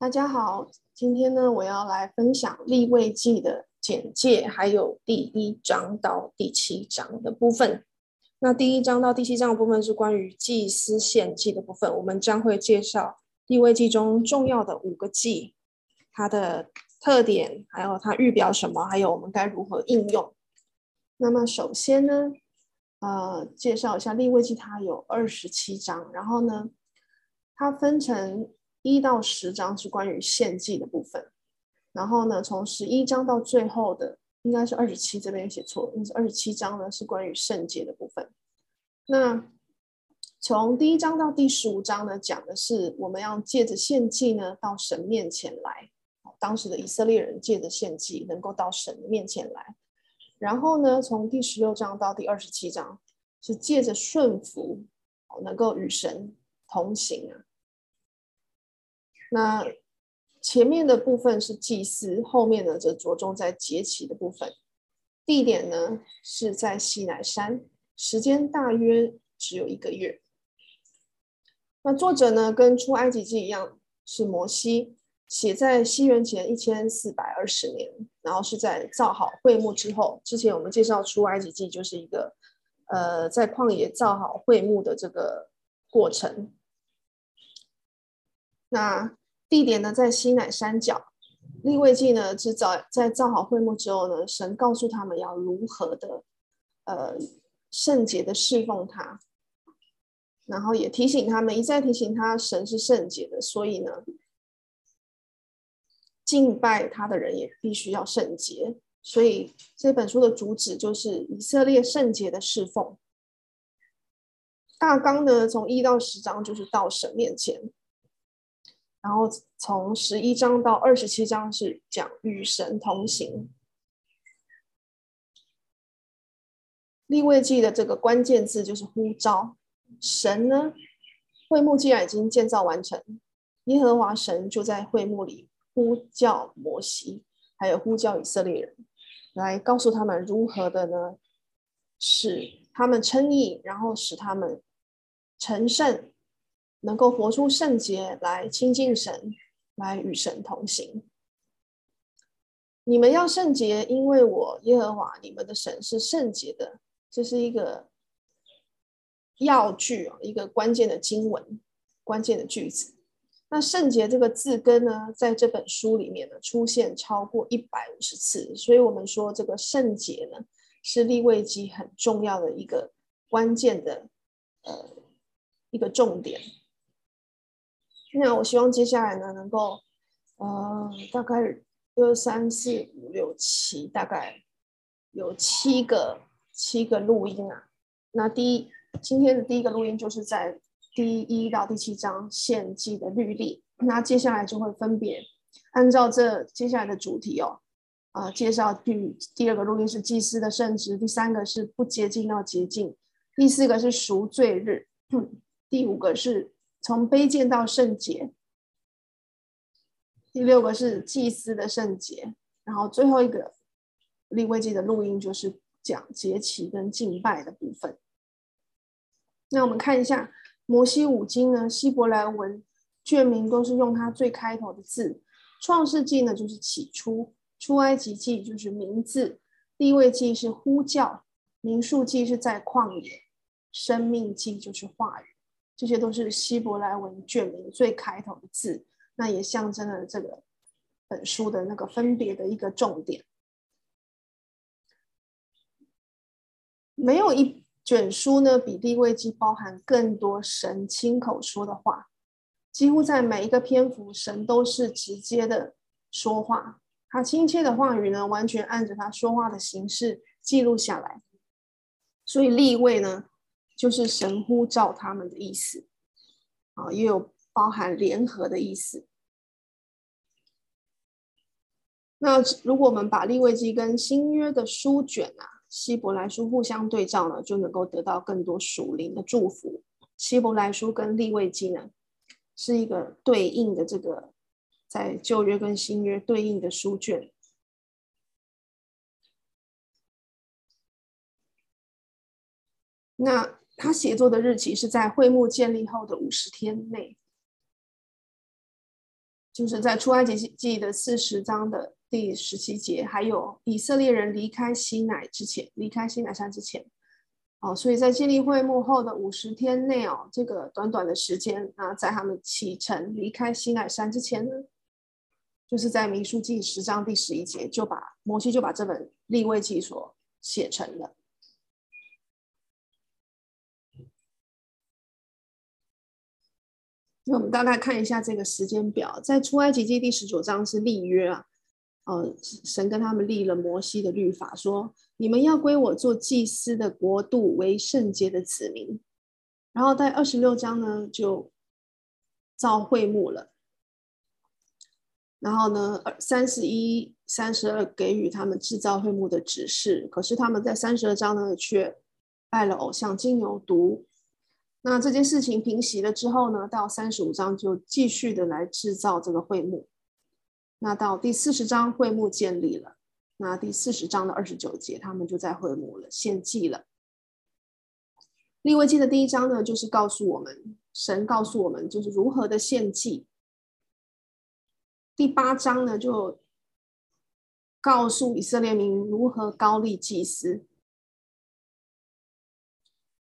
大家好，今天呢，我要来分享立位记的简介，还有第一章到第七章的部分。那第一章到第七章的部分是关于祭司献祭的部分，我们将会介绍立位记中重要的五个祭，它的特点，还有它预表什么，还有我们该如何应用。那么首先呢，呃，介绍一下立位记，它有二十七章，然后呢，它分成。一到十章是关于献祭的部分，然后呢，从十一章到最后的应该是二十七，这边写错了，那是二十七章呢是关于圣洁的部分。那从第一章到第十五章呢，讲的是我们要借着献祭呢到神面前来，当时的以色列人借着献祭能够到神的面前来。然后呢，从第十六章到第二十七章是借着顺服，能够与神同行啊。那前面的部分是祭司，后面呢则着重在节期的部分。地点呢是在西乃山，时间大约只有一个月。那作者呢跟出埃及记一样，是摩西，写在西元前一千四百二十年，然后是在造好会幕之后。之前我们介绍出埃及记就是一个，呃，在旷野造好会幕的这个过程。那地点呢，在西乃山脚。利未记呢，是造在造好会幕之后呢，神告诉他们要如何的，呃，圣洁的侍奉他，然后也提醒他们，一再提醒他，神是圣洁的，所以呢，敬拜他的人也必须要圣洁。所以这本书的主旨就是以色列圣洁的侍奉。大纲呢，从一到十章就是到神面前。然后从十一章到二十七章是讲与神同行。立位记的这个关键字就是呼召。神呢，会幕既然已经建造完成，耶和华神就在会幕里呼叫摩西，还有呼叫以色列人，来告诉他们如何的呢，使他们称义，然后使他们成圣。能够活出圣洁来亲近神，来与神同行。你们要圣洁，因为我耶和华你们的神是圣洁的。这是一个要句啊，一个关键的经文，关键的句子。那圣洁这个字根呢，在这本书里面呢，出现超过一百五十次，所以我们说这个圣洁呢，是利未记很重要的一个关键的呃一个重点。那我希望接下来呢，能够，呃，大概二三四五六七，大概有七个七个录音啊。那第一，今天的第一个录音就是在第一到第七章献祭的律例。那接下来就会分别按照这接下来的主题哦，啊、介绍第第二个录音是祭司的圣职，第三个是不洁净到洁净，第四个是赎罪日，第五个是。从卑贱到圣洁，第六个是祭司的圣洁，然后最后一个立位记的录音就是讲节期跟敬拜的部分。那我们看一下摩西五经呢，希伯来文卷名都是用它最开头的字。创世纪呢就是起初，出埃及记就是名字，立位记是呼叫，民数记是在旷野，生命记就是话语。这些都是希伯来文卷名最开头的字，那也象征了这个本书的那个分别的一个重点。没有一卷书呢，比利未记包含更多神亲口说的话，几乎在每一个篇幅，神都是直接的说话，他亲切的话语呢，完全按着他说话的形式记录下来，所以立位呢。就是神呼召他们的意思，啊，也有包含联合的意思。那如果我们把立位记跟新约的书卷啊，希伯来书互相对照呢，就能够得到更多属灵的祝福。希伯来书跟立位记呢，是一个对应的这个在旧约跟新约对应的书卷。那他写作的日期是在会幕建立后的五十天内，就是在出埃及记的四十章的第十七节，还有以色列人离开西乃之前，离开西乃山之前，哦，所以在建立会幕后的五十天内哦，这个短短的时间啊，在他们启程离开西乃山之前呢，就是在民数记十章第十一节，就把摩西就把这本立位记所写成了。那我们大概看一下这个时间表，在出埃及记第十九章是立约啊，呃，神跟他们立了摩西的律法，说你们要归我做祭司的国度，为圣洁的子民。然后在二十六章呢，就造会幕了。然后呢，三十一、三十二给予他们制造会幕的指示，可是他们在三十二章呢，却拜了偶像金牛犊。那这件事情平息了之后呢，到三十五章就继续的来制造这个会幕。那到第四十章会幕建立了，那第四十章的二十九节他们就在会幕了，献祭了。利未记的第一章呢，就是告诉我们，神告诉我们就是如何的献祭。第八章呢，就告诉以色列民如何高立祭司。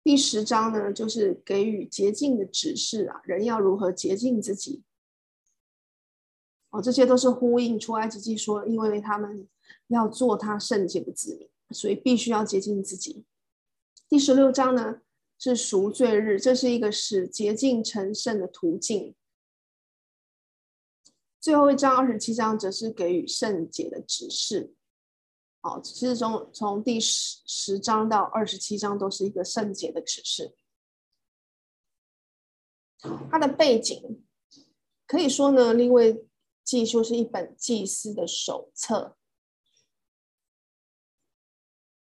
第十章呢，就是给予洁净的指示啊，人要如何洁净自己。哦，这些都是呼应出埃及记说，因为他们要做他圣洁的子民，所以必须要洁净自己。第十六章呢，是赎罪日，这是一个使洁净成圣的途径。最后一章二十七章则是给予圣洁的指示。哦，其实从从第十十章到二十七章都是一个圣洁的指示。它的背景可以说呢，立位记就是一本祭司的手册。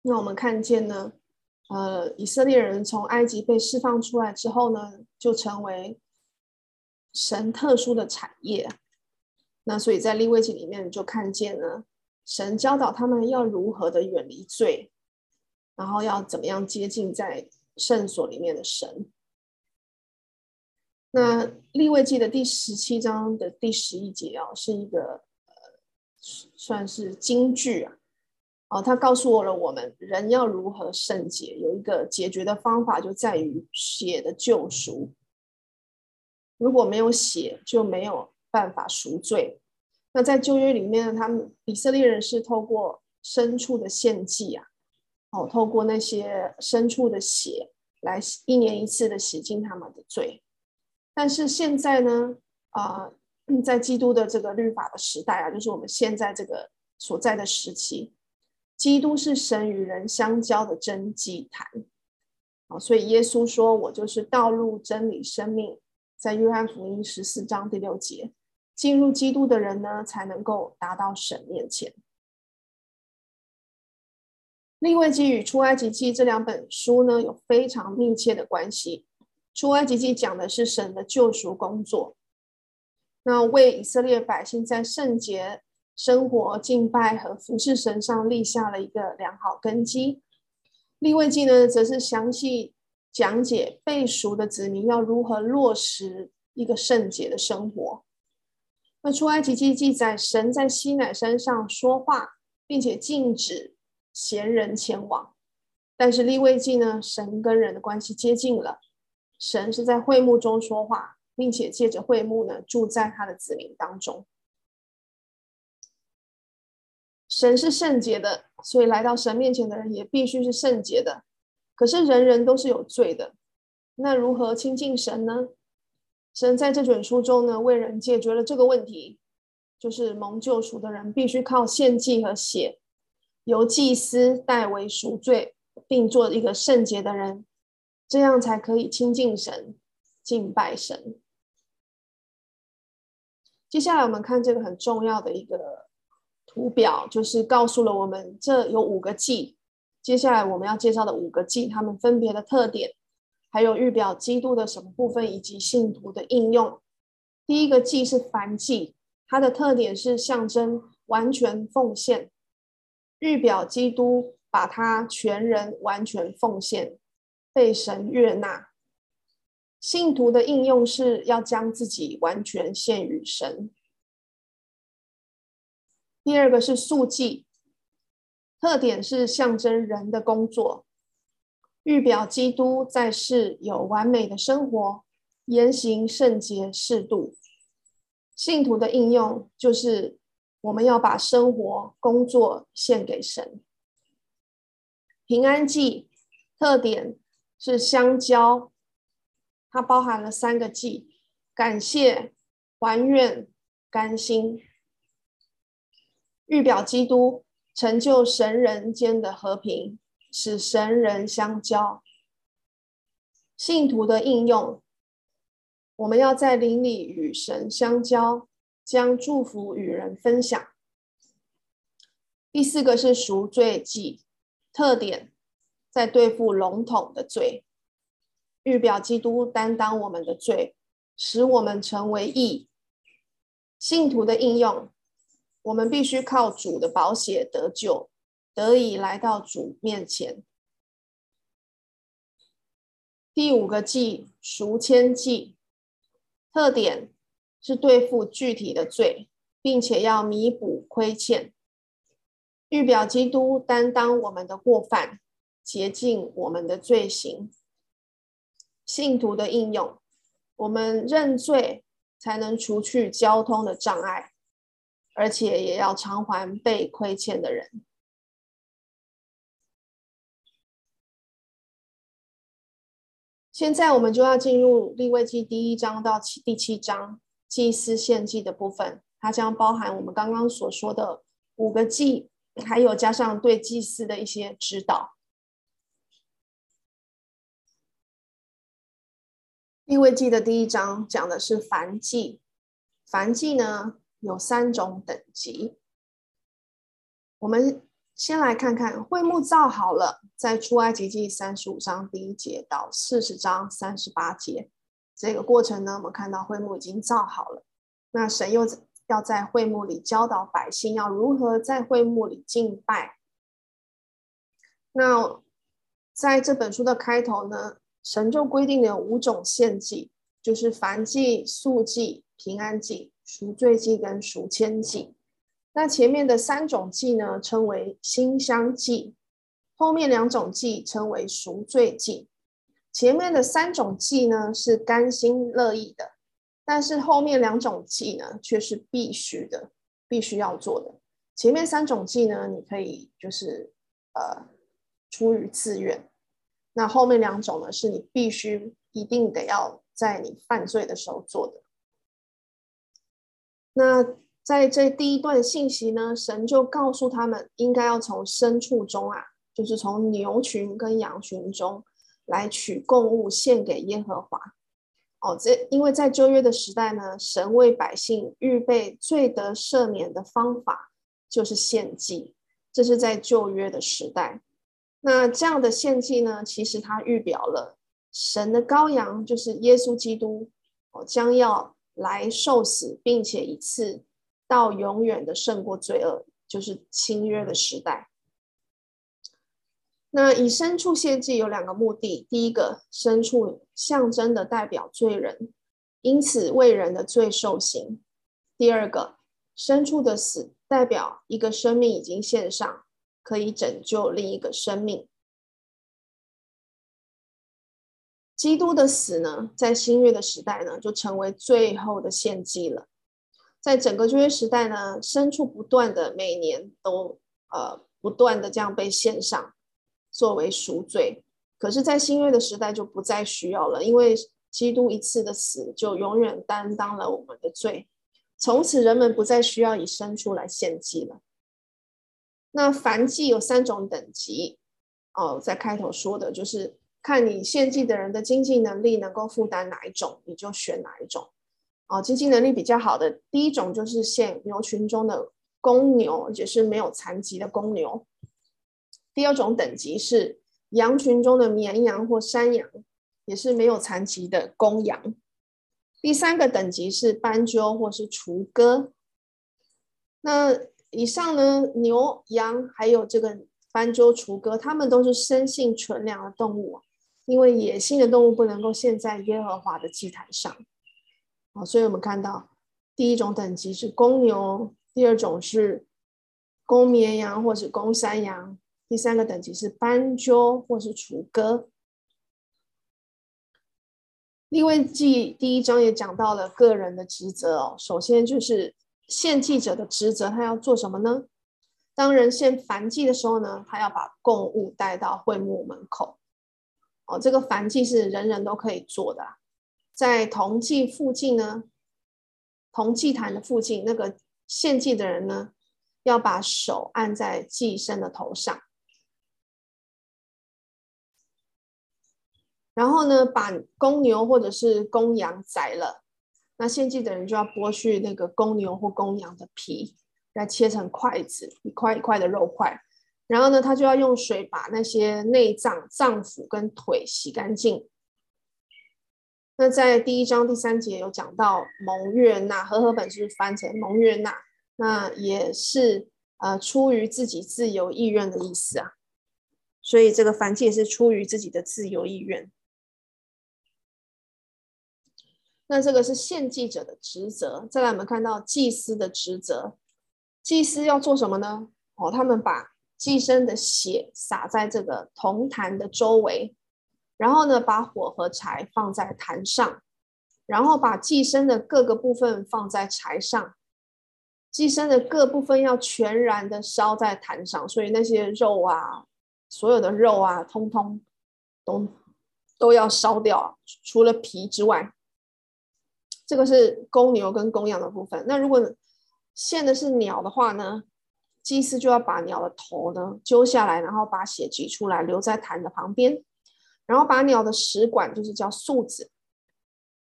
那我们看见呢，呃，以色列人从埃及被释放出来之后呢，就成为神特殊的产业。那所以在立位记里面就看见了。神教导他们要如何的远离罪，然后要怎么样接近在圣所里面的神。那利未记的第十七章的第十一节啊，是一个呃，算是金句啊。哦，他告诉我了，我们人要如何圣洁，有一个解决的方法，就在于血的救赎。如果没有血，就没有办法赎罪。那在旧约里面呢，他们以色列人是透过牲畜的献祭啊，哦，透过那些牲畜的血来一年一次的洗净他们的罪。但是现在呢，啊、在基督的这个律法的时代啊，就是我们现在这个所在的时期，基督是神与人相交的真祭坛。啊，所以耶稣说：“我就是道路、真理、生命。”在约翰福音十四章第六节。进入基督的人呢，才能够达到神面前。利未记与出埃及记这两本书呢，有非常密切的关系。出埃及记讲的是神的救赎工作，那为以色列百姓在圣洁生活、敬拜和服侍神上立下了一个良好根基。利未记呢，则是详细讲解被赎的子民要如何落实一个圣洁的生活。那出埃及记记载，神在西乃山上说话，并且禁止闲人前往。但是利未记呢，神跟人的关系接近了，神是在会幕中说话，并且借着会幕呢，住在他的子民当中。神是圣洁的，所以来到神面前的人也必须是圣洁的。可是人人都是有罪的，那如何亲近神呢？神在这卷书中呢，为人解决了这个问题，就是蒙救赎的人必须靠献祭和血，由祭司代为赎罪，并做一个圣洁的人，这样才可以亲近神、敬拜神。接下来我们看这个很重要的一个图表，就是告诉了我们这有五个祭。接下来我们要介绍的五个祭，它们分别的特点。还有预表基督的什么部分，以及信徒的应用。第一个祭是燔祭，它的特点是象征完全奉献，预表基督把他全人完全奉献，被神悦纳。信徒的应用是要将自己完全献与神，第二个是素祭，特点是象征人的工作，预表基督在世有完美的生活，言行圣洁适度。信徒的应用就是我们要把生活、工作献给神。平安祭特点是相交，它包含了三个祭：感谢、还愿、甘心，预表基督成就神人间的和平，使神人相交。信徒的应用。我们要在灵里与神相交，将祝福与人分享。第四个是赎罪祭，特点在对付笼统的罪，预表基督担当我们的罪，使我们成为义。信徒的应用，我们必须靠主的宝血得救，得以来到主面前。第五个祭，赎愆祭。特点是对付具体的罪，并且要弥补亏欠，预表基督担当我们的过犯，洁净我们的罪行。信徒的应用，我们认罪才能除去交通的障碍，而且也要偿还被亏欠的人。现在我们就要进入立位记第一章到七第七章祭司献祭的部分，它将包含我们刚刚所说的五个祭，还有加上对祭司的一些指导。立位记的第一章讲的是凡祭，凡祭呢有三种等级，我们。先来看看会幕造好了，在出埃及记三十五章第一节到四十章三十八节这个过程呢，我们看到会幕已经造好了。那神又要在会幕里教导百姓要如何在会幕里敬拜。那在这本书的开头呢，神就规定了五种献祭，就是燔祭、素祭、平安祭、赎罪祭跟赎愆祭。那前面的三种祭呢，称为馨香祭；后面两种祭称为赎罪祭。前面的三种祭呢是甘心乐意的，但是后面两种祭呢却是必须的，必须要做的。前面三种祭呢，你可以就是呃出于自愿；那后面两种呢，是你必须一定得要在你犯罪的时候做的。那。在这第一段信息呢，神就告诉他们，应该要从牲畜中啊，就是从牛群跟羊群中来取供物献给耶和华。哦，这因为在旧约的时代呢，神为百姓预备罪得赦免的方法就是献祭，这是在旧约的时代。那这样的献祭呢，其实它预表了神的羔羊，就是耶稣基督，哦，将要来受死，并且一次。到永远的胜过罪恶，就是新约的时代。那以牲畜献祭有两个目的：第一个，牲畜象征的代表罪人，因此为人的罪受刑；第二个，牲畜的死代表一个生命已经献上，可以拯救另一个生命。基督的死呢，在新约的时代呢，就成为最后的献祭了。在整个旧约时代呢，牲畜不断的每年都呃不断的这样被献上，作为赎罪。可是，在新约的时代就不再需要了，因为基督一次的死就永远担当了我们的罪，从此人们不再需要以牲畜来献祭了。那燔祭有三种等级哦，在开头说的就是看你献祭的人的经济能力能够负担哪一种，你就选哪一种。哦，经济能力比较好的第一种就是现牛群中的公牛，而且是没有残疾的公牛。第二种等级是羊群中的绵羊或山羊，也是没有残疾的公羊。第三个等级是斑鸠或是雏鸽。那以上呢，牛、羊还有这个斑鸠、雏鸽，它们都是生性纯良的动物，因为野性的动物不能够献在耶和华的祭坛上。所以我们看到第一种等级是公牛，第二种是公绵羊或是公山羊。第三个等级是斑鸠或是雏鸽。利未记第一章也讲到了个人的职责哦，首先就是献祭者的职责，他要做什么呢？当人献燔祭的时候呢，他要把供物带到会幕门口。哦，这个燔祭是人人都可以做的，在铜祭附近呢，铜祭坛的附近，那个献祭的人呢，要把手按在祭牲的头上，然后呢，把公牛或者是公羊宰了，那献祭的人就要剥去那个公牛或公羊的皮。来切成筷子，一块一块的肉块，然后呢，他就要用水把那些内脏、脏腑跟腿洗干净。那在第一章第三节有讲到蒙悦纳，和合本是翻成蒙悦纳，那也是呃出于自己自由意愿的意思啊。所以这个燔祭也是出于自己的自由意愿。那这个是献祭者的职责。再来，我们看到祭司的职责。祭司要做什么呢？哦，他们把祭牲的血洒在这个铜坛的周围，然后呢，把火和柴放在坛上，然后把祭牲的各个部分放在柴上，祭牲的各部分要全然的烧在坛上，所以那些肉啊，所有的肉啊，通通都都要烧掉，除了皮之外。这个是公牛跟公羊的部分。那如果献的是鸟的话呢，祭司就要把鸟的头呢揪下来，然后把血挤出来，留在坛的旁边，然后把鸟的食管，就是叫嗉子，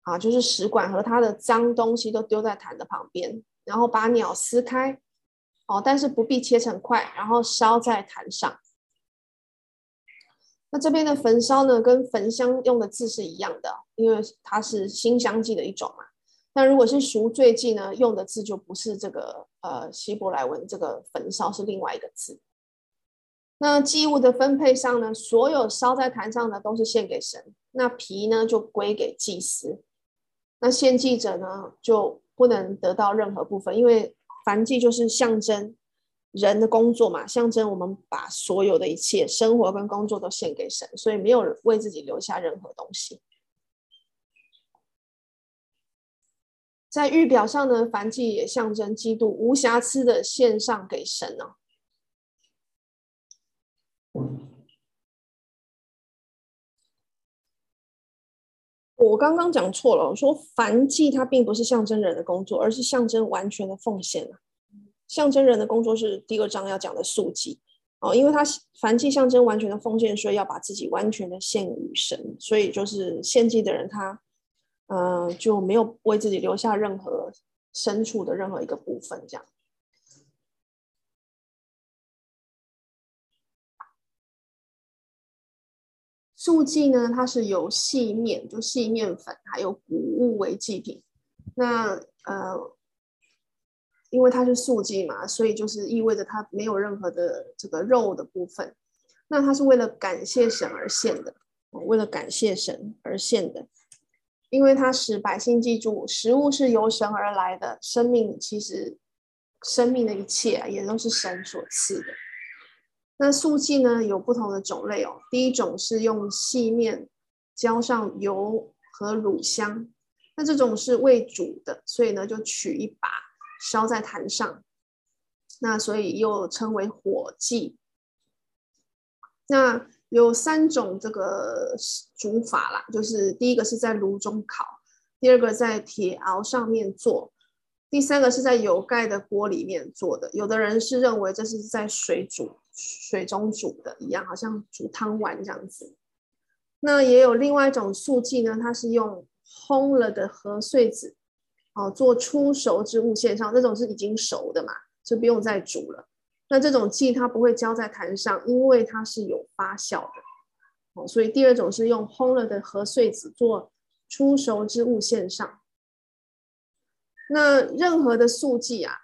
啊，就是食管和它的脏东西都丢在坛的旁边，然后把鸟撕开，哦，但是不必切成块，然后烧在坛上。那这边的焚烧呢，跟焚香用的字是一样的，因为它是馨香剂的一种嘛。那如果是赎罪祭呢，用的字就不是这个呃希伯来文，这个焚烧是另外一个字。那祭物的分配上呢，所有烧在坛上的都是献给神，那皮呢就归给祭司。那献祭者呢就不能得到任何部分，因为燔祭就是象征人的工作嘛，象征我们把所有的一切生活跟工作都献给神，所以没有为自己留下任何东西。在预表上呢，燔祭也象征基督无瑕疵的献上给神呢、哦。我刚刚讲错了，说凡祭它并不是象征人的工作，而是象征完全的奉献。象征人的工作是第二章要讲的素祭哦，因为它凡祭象征完全的奉献，所以要把自己完全的献与神，所以就是献祭的人他。嗯、就没有为自己留下任何深处的任何一个部分，这样。素祭呢，它是由细面，就细面粉，还有谷物为祭品。那呃，因为它是素祭嘛，所以就是意味着它没有任何的这个肉的部分。那它是为了感谢神而献的，为了感谢神而献的。因为他使百姓记住，食物是由神而来的，生命其实生命的一切也都是神所赐的。那素祭呢，有不同的种类哦。第一种是用细面浇上油和乳香，那这种是未煮的，所以呢就取一把烧在坛上，那所以又称为火祭。那有三种这个煮法啦，就是第一个是在炉中烤，第二个在铁熬上面做，第三个是在有盖的锅里面做的。有的人是认为这是在水煮、水中煮的一样，好像煮汤丸这样子。那也有另外一种素剂呢，它是用烘了的禾穗子哦做出熟之物线上，这种是已经熟的嘛，就不用再煮了。那这种剂它不会浇在坛上，因为它是有发酵的，哦，所以第二种是用烘了的禾穗子做出熟之物线上。那任何的素剂啊，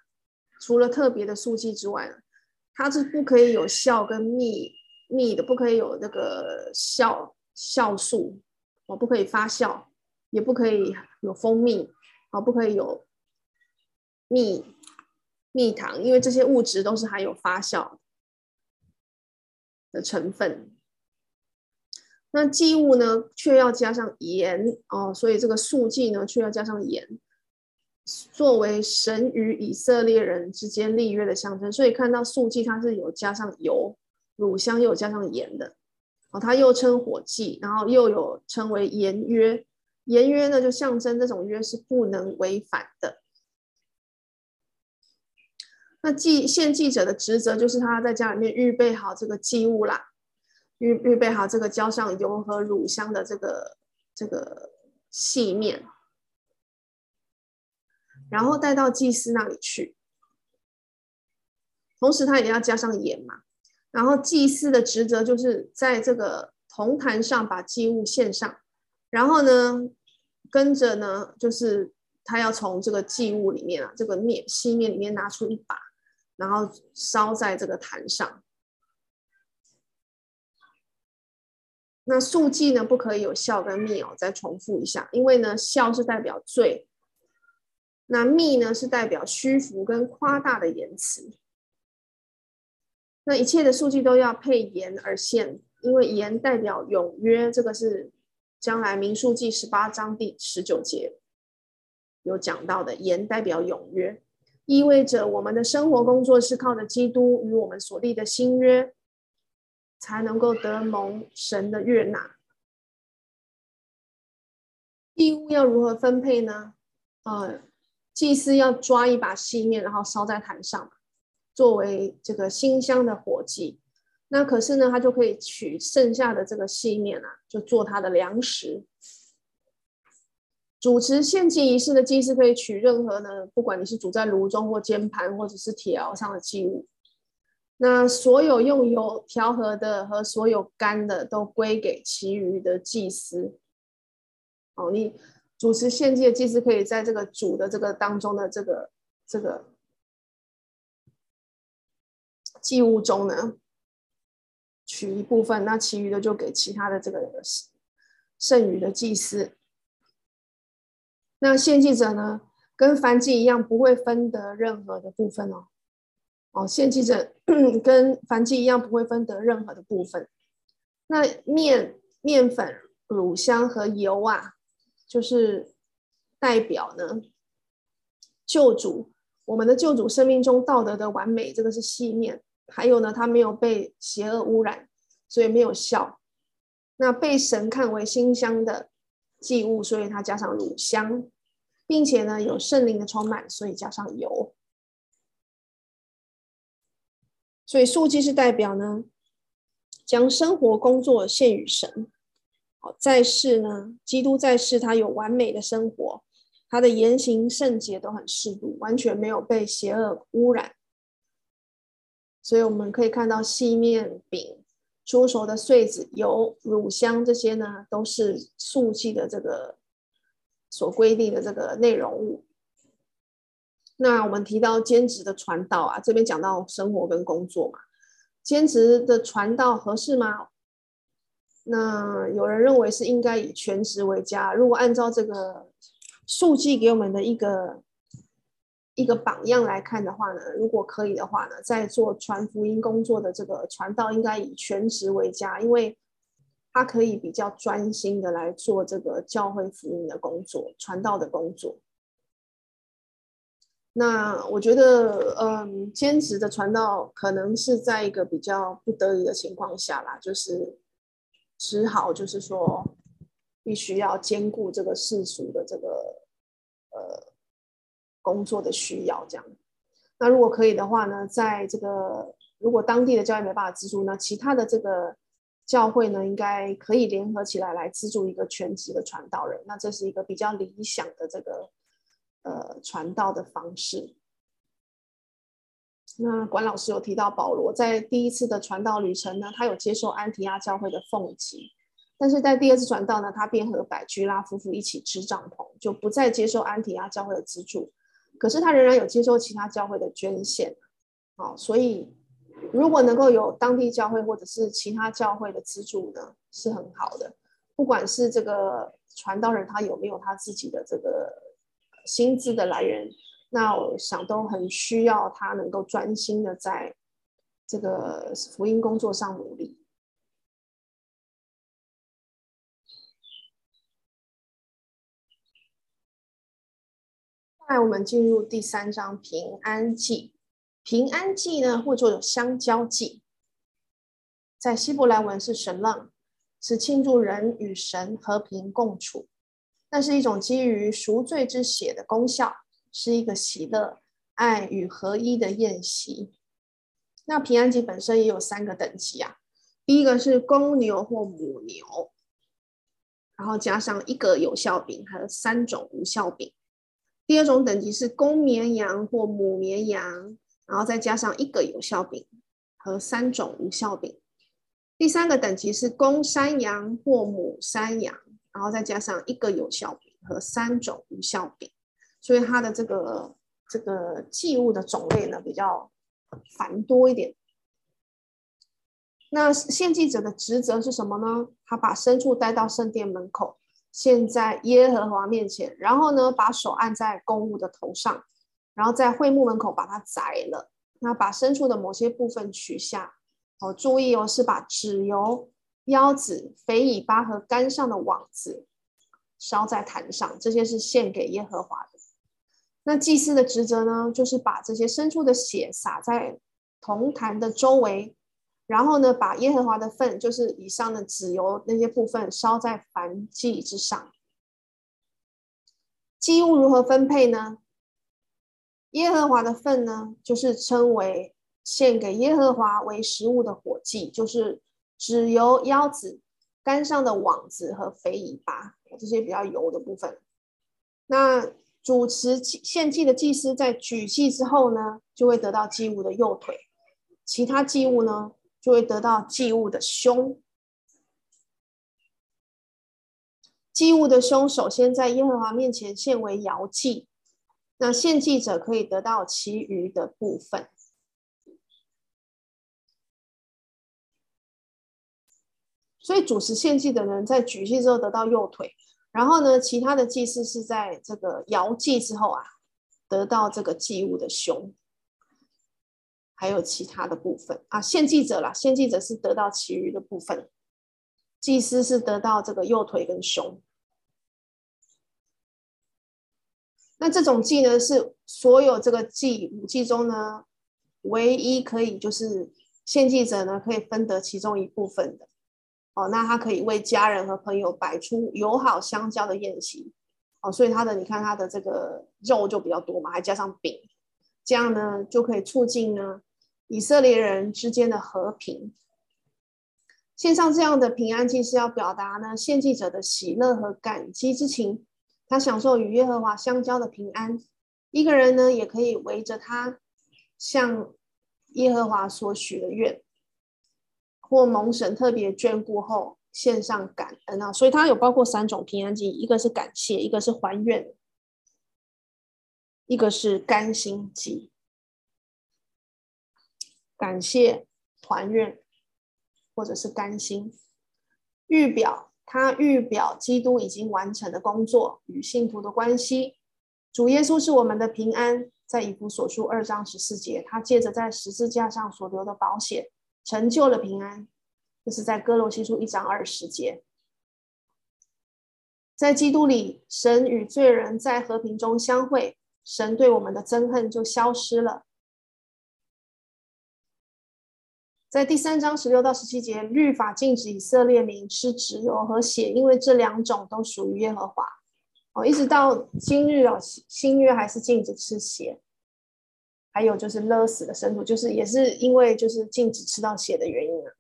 除了特别的素剂之外呢，它是不可以有酵跟蜜蜜的，不可以有那个酵酵素，哦，不可以发酵，也不可以有蜂蜜，哦，不可以有蜜。蜜糖，因为这些物质都是含有发酵的成分。那祭物呢，却要加上盐哦，所以这个素祭呢，却要加上盐，作为神与以色列人之间立约的象征。所以看到素祭，它是有加上油、乳香，又有加上盐的哦。它又称火祭，然后又有称为盐约。盐约呢，就象征这种约是不能违反的。那祭献祭者的职责，就是他在家里面预备好这个祭物啦。预预备好这个浇上油和乳香的这个这个细面，然后带到祭司那里去。同时，他也要加上盐嘛。然后，祭司的职责就是在这个铜坛上把祭物献上。然后呢，跟着呢，就是他要从这个祭物里面啊，这个面细面里面拿出一把，然后烧在这个坛上。那素祭呢，不可以有笑跟蜜哦。再重复一下，因为呢，笑是代表罪，那蜜呢是代表虚浮跟夸大的言辞。那一切的数据都要配言而现，因为言代表永约。这个是将来民数记十八章第十九节有讲到的，言代表永约，意味着我们的生活工作是靠着基督与我们所立的新约。才能够得蒙神的悦纳。义务要如何分配呢？呃，祭司要抓一把细面，然后烧在坛上，作为这个馨香的火祭。那可是呢，他就可以取剩下的这个细面啊，就做他的粮食。主持献祭仪式的祭司可以取任何呢，不管你是煮在炉中或煎盘，或者是铁窑上的祭物。那所有用油调和的和所有干的都归给其余的祭司。哦，你主持献祭的祭司可以在这个主的这个当中的这个这个祭物中呢，取一部分，那其余的就给其他的这个剩余的祭司。那献祭者呢，跟燔祭一样，不会分得任何的部分哦。哦，献祭者 跟燔祭一样，不会分得任何的部分。那面、面粉、乳香和油啊，就是代表呢救主，我们的救主生命中道德的完美，这个是细面。还有呢，他没有被邪恶污染，所以没有酵。那被神看为馨香的祭物，所以他加上乳香，并且呢有圣灵的充满，所以加上油。所以素祭是代表呢，将生活工作献与神。好，在世呢，基督在世，他有完美的生活，他的言行圣洁都很适度，完全没有被邪恶污染。所以我们可以看到细面饼、初熟的穗子、油、乳香这些呢，都是素祭的这个所规定的这个内容物。那我们提到兼职的传道啊，这边讲到生活跟工作嘛，兼职的传道合适吗？那有人认为是应该以全职为佳。如果按照这个数据给我们的一个一个榜样来看的话呢，如果可以的话呢，在做传福音工作的这个传道应该以全职为佳，因为他可以比较专心的来做这个教会福音的工作、传道的工作。那我觉得，嗯，兼职的传道可能是在一个比较不得已的情况下啦，就是只好就是说，必须要兼顾这个世俗的这个呃工作的需要这样。那如果可以的话呢，在这个如果当地的教会没办法资助，那其他的这个教会呢，应该可以联合起来来资助一个全职的传道人。那这是一个比较理想的这个。呃，传道的方式。那管老师有提到保罗在第一次的传道旅程呢，他有接受安提亚教会的奉祭，但是在第二次传道呢，他便和百居拉夫妇一起支帐篷，就不再接受安提亚教会的资助。可是他仍然有接受其他教会的捐献。好，所以如果能够有当地教会或者是其他教会的资助呢，是很好的。不管是这个传道人他有没有他自己的这个。薪资的来源那我想都很需要他能够专心的在这个福音工作上努力。后来我们进入第三章平安祭。平安祭呢，或者有相交祭，在希伯来文是神浪是庆祝人与神和平共处，那是一种基于赎罪之血的功效，是一个喜乐、爱与合一的宴席。那平安祭本身也有三个等级啊，第一个是公牛或母牛，然后加上一个有效饼，还有三种无效饼。第二种等级是公绵羊或母绵羊。然后再加上一个有效饼和三种无效饼。第三个等级是公山羊或母山羊，然后再加上一个有效饼和三种无效饼。所以它的这个这个祭物的种类呢，比较繁多一点。那献祭者的职责是什么呢？他把牲畜带到圣殿门口，献在耶和华面前，然后呢，把手按在公物的头上。然后在会幕门口把它宰了，那把牲畜的某些部分取下。哦，注意哦，是把脂油、腰子、肥尾巴和肝上的网子烧在坛上，这些是献给耶和华的。那祭司的职责呢，就是把这些牲畜的血洒在铜坛的周围，然后呢，把耶和华的粪，就是以上的脂油那些部分烧在燔祭之上。祭物如何分配呢？耶和华的粪呢，就是称为献给耶和华为食物的火祭，就是脂油、腰子、肝上的网子和肥尾巴这些比较油的部分。那主持献祭的祭司在举祭之后呢，就会得到祭物的右腿；其他祭物呢，就会得到祭物的胸。祭物的胸首先在耶和华面前献为摇祭。那献祭者可以得到其余的部分，所以主持献祭的人在举祭之后得到右腿，然后呢，其他的祭司是在这个摇祭之后啊，得到这个祭物的胸，还有其他的部分啊，献祭者啦，献祭者是得到其余的部分，祭司是得到这个右腿跟胸。那这种祭呢，是所有这个祭五祭中呢，唯一可以就是献祭者呢可以分得其中一部分的哦。那他可以为家人和朋友摆出友好相交的宴席哦，所以他的你看他的这个肉就比较多嘛，还加上饼，这样呢就可以促进呢以色列人之间的和平。献上这样的平安祭是要表达呢献祭者的喜乐和感激之情。他享受与耶和华相交的平安，一个人呢也可以围着他，向耶和华所许的愿，或蒙神特别眷顾后献上感恩啊。所以它有包括三种平安祭，一个是感谢，一个是还愿，一个是甘心祭。感谢、还愿，或者是甘心，预表。他预表基督已经完成的工作与信徒的关系。主耶稣是我们的平安，在以弗所书二章十四节，他借着在十字架上所留的保险，成就了平安。这是在哥罗西书一章二十节，在基督里，神与罪人在和平中相会，神对我们的憎恨就消失了。在第三章十六到十七节，律法禁止以色列民吃脂油和血，因为这两种都属于耶和华。哦，一直到今日哦，新约还是禁止吃血，还有就是勒死的牲畜，就是也是因为就是禁止吃到血的原因啊。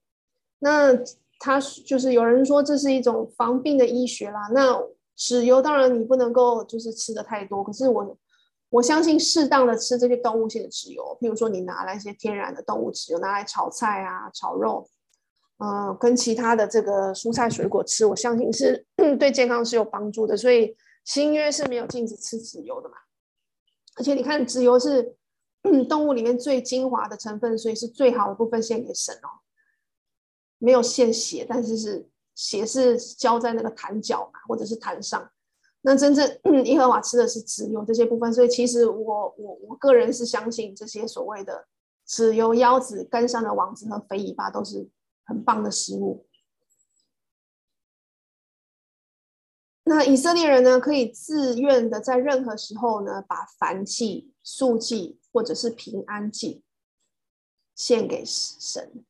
那他就是有人说这是一种防病的医学啦。那脂油当然你不能够就是吃的太多，可是我。我相信适当的吃这些动物性的脂油，譬如说你拿来一些天然的动物脂油拿来炒菜啊、炒肉，嗯、跟其他的这个蔬菜水果吃，我相信是 对健康是有帮助的。所以新约是没有禁止吃脂油的嘛。而且你看，脂油是动物里面最精华的成分，所以是最好的部分献给神哦。没有献血，但是是血是浇在那个坛脚嘛，或者是坛上。那真正耶和华吃的是脂油这些部分，所以其实我我我个人是相信这些所谓的脂油、腰子、肝上的网子和肥尾巴都是很棒的食物。那以色列人呢，可以自愿的在任何时候呢，把燔祭、素祭或者是平安祭献给神。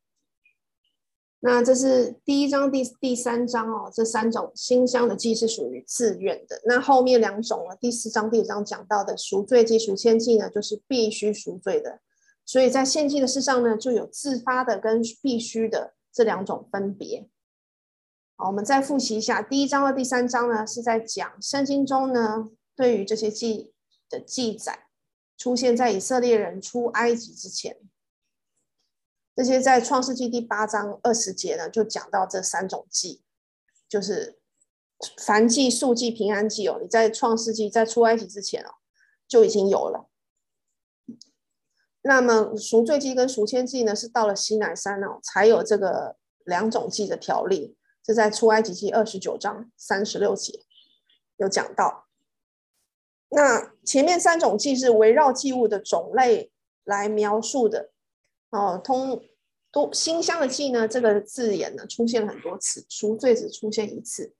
那这是第一章第第三章哦，这三种馨香的祭是属于自愿的。那后面两种呢，第四章第五章讲到的赎罪祭、赎愆祭呢，就是必须赎罪的。所以在献祭的事上呢，就有自发的跟必须的这两种分别。好，我们再复习一下，第一章和第三章呢，是在讲圣经中呢，对于这些祭的记载，出现在以色列人出埃及之前。这些在创世纪第八章二十节呢，就讲到这三种祭，就是燔祭、素祭、平安祭哦。你在创世纪在出埃及之前哦，就已经有了。那么赎罪祭跟赎愆祭呢，是到了西乃山哦，才有这个两种祭的条例。这在出埃及记二十九章三十六节有讲到。那前面三种祭是围绕祭物的种类来描述的。哦，通都馨香的祭呢，这个字眼呢出现了很多次，赎罪只出现一次，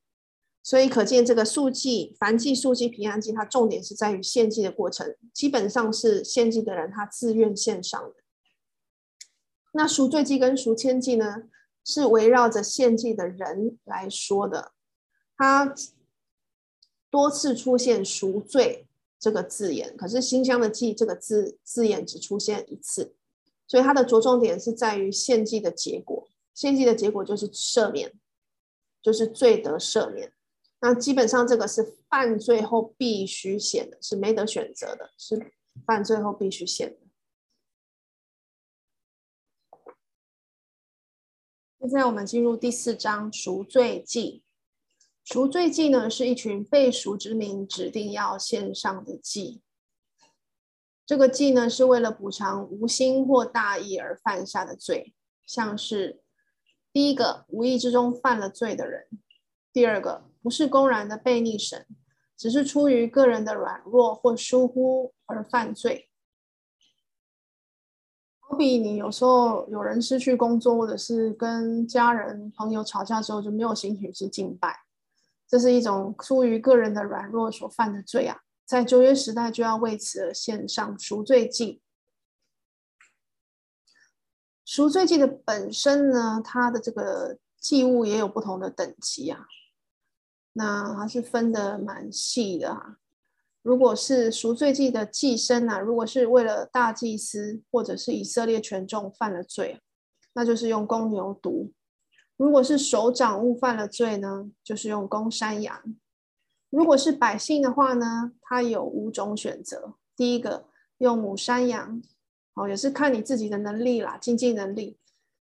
所以可见这个素祭、凡祭、素祭、平安祭，它重点是在于献祭的过程，基本上是献祭的人他自愿献上的。那赎罪祭跟赎愆祭呢，是围绕着献祭的人来说的，它多次出现赎罪这个字眼，可是馨香的祭这个字字眼只出现一次。所以它的着重点是在于献祭的结果，献祭的结果就是赦免，就是罪得赦免。那基本上这个是犯罪后必须献的，是没得选择的，是犯罪后必须献的。现在我们进入第四章赎罪祭。赎罪祭呢，是一群被赎之民指定要献上的祭。这个祭呢，是为了补偿无心或大意而犯下的罪，像是第一个无意之中犯了罪的人；第二个不是公然的悖逆神，只是出于个人的软弱或疏忽而犯罪。好比你有时候有人失去工作，或者是跟家人朋友吵架之后就没有心情去敬拜，这是一种出于个人的软弱所犯的罪啊。在旧约时代，就要为此而献上赎罪祭。赎罪祭的本身呢，它的这个祭物也有不同的等级啊，那还是分得蛮细的啊。如果是赎罪祭的祭牲啊，如果是为了大祭司或者是以色列全众犯了罪，那就是用公牛犊；如果是首长物犯了罪呢，就是用公山羊。如果是百姓的话呢，他有五种选择。第一个用母山羊，哦，也是看你自己的能力啦，经济能力。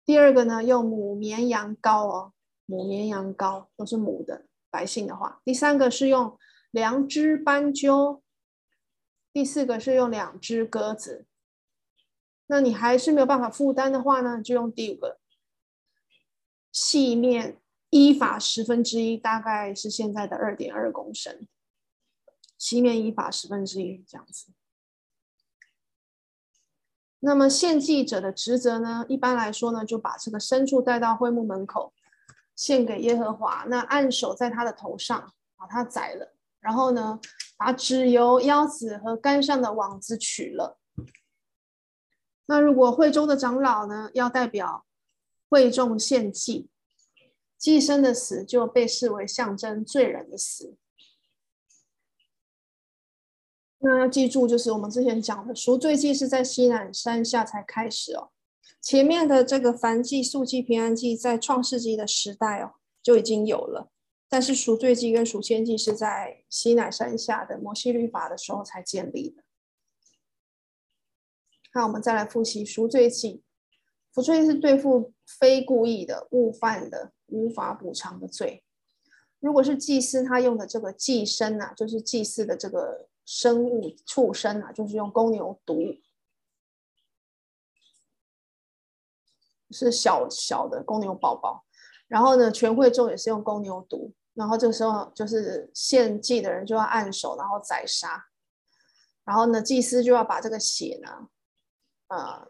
第二个呢，用母绵羊羔哦，母绵羊羔都是母的。百姓的话，第三个是用两只斑鸠，第四个是用两只鸽子。那你还是没有办法负担的话呢，就用第五个细面。伊法十分之一，大概是现在的二点二公升，细面伊法十分之一这样子。那么献祭者的职责呢？一般来说呢，就把这个牲畜带到会幕门口，献给耶和华。那按手在他的头上，把他宰了，然后呢，把脂油、腰子和肝上的网子取了。那如果会中的长老呢，要代表会众献祭。祭生的死就被视为象征罪人的死。那要记住，就是我们之前讲的赎罪祭是在西乃山下才开始哦。前面的这个燔祭、素祭、平安祭在创世纪的时代哦就已经有了，但是赎罪祭跟赎愆祭是在西乃山下的摩西律法的时候才建立的。那我们再来复习赎罪祭。不罪祭是对付非故意的误犯的。无法补偿的罪。如果是祭司，他用的这个祭牲啊，就是祭祀的这个生物畜生啊，就是用公牛犊，是小小的公牛宝宝。然后呢，全会众也是用公牛犊。然后这个时候就是献祭的人就要按手，然后宰杀，然后呢，祭司就要把这个血呢，呃，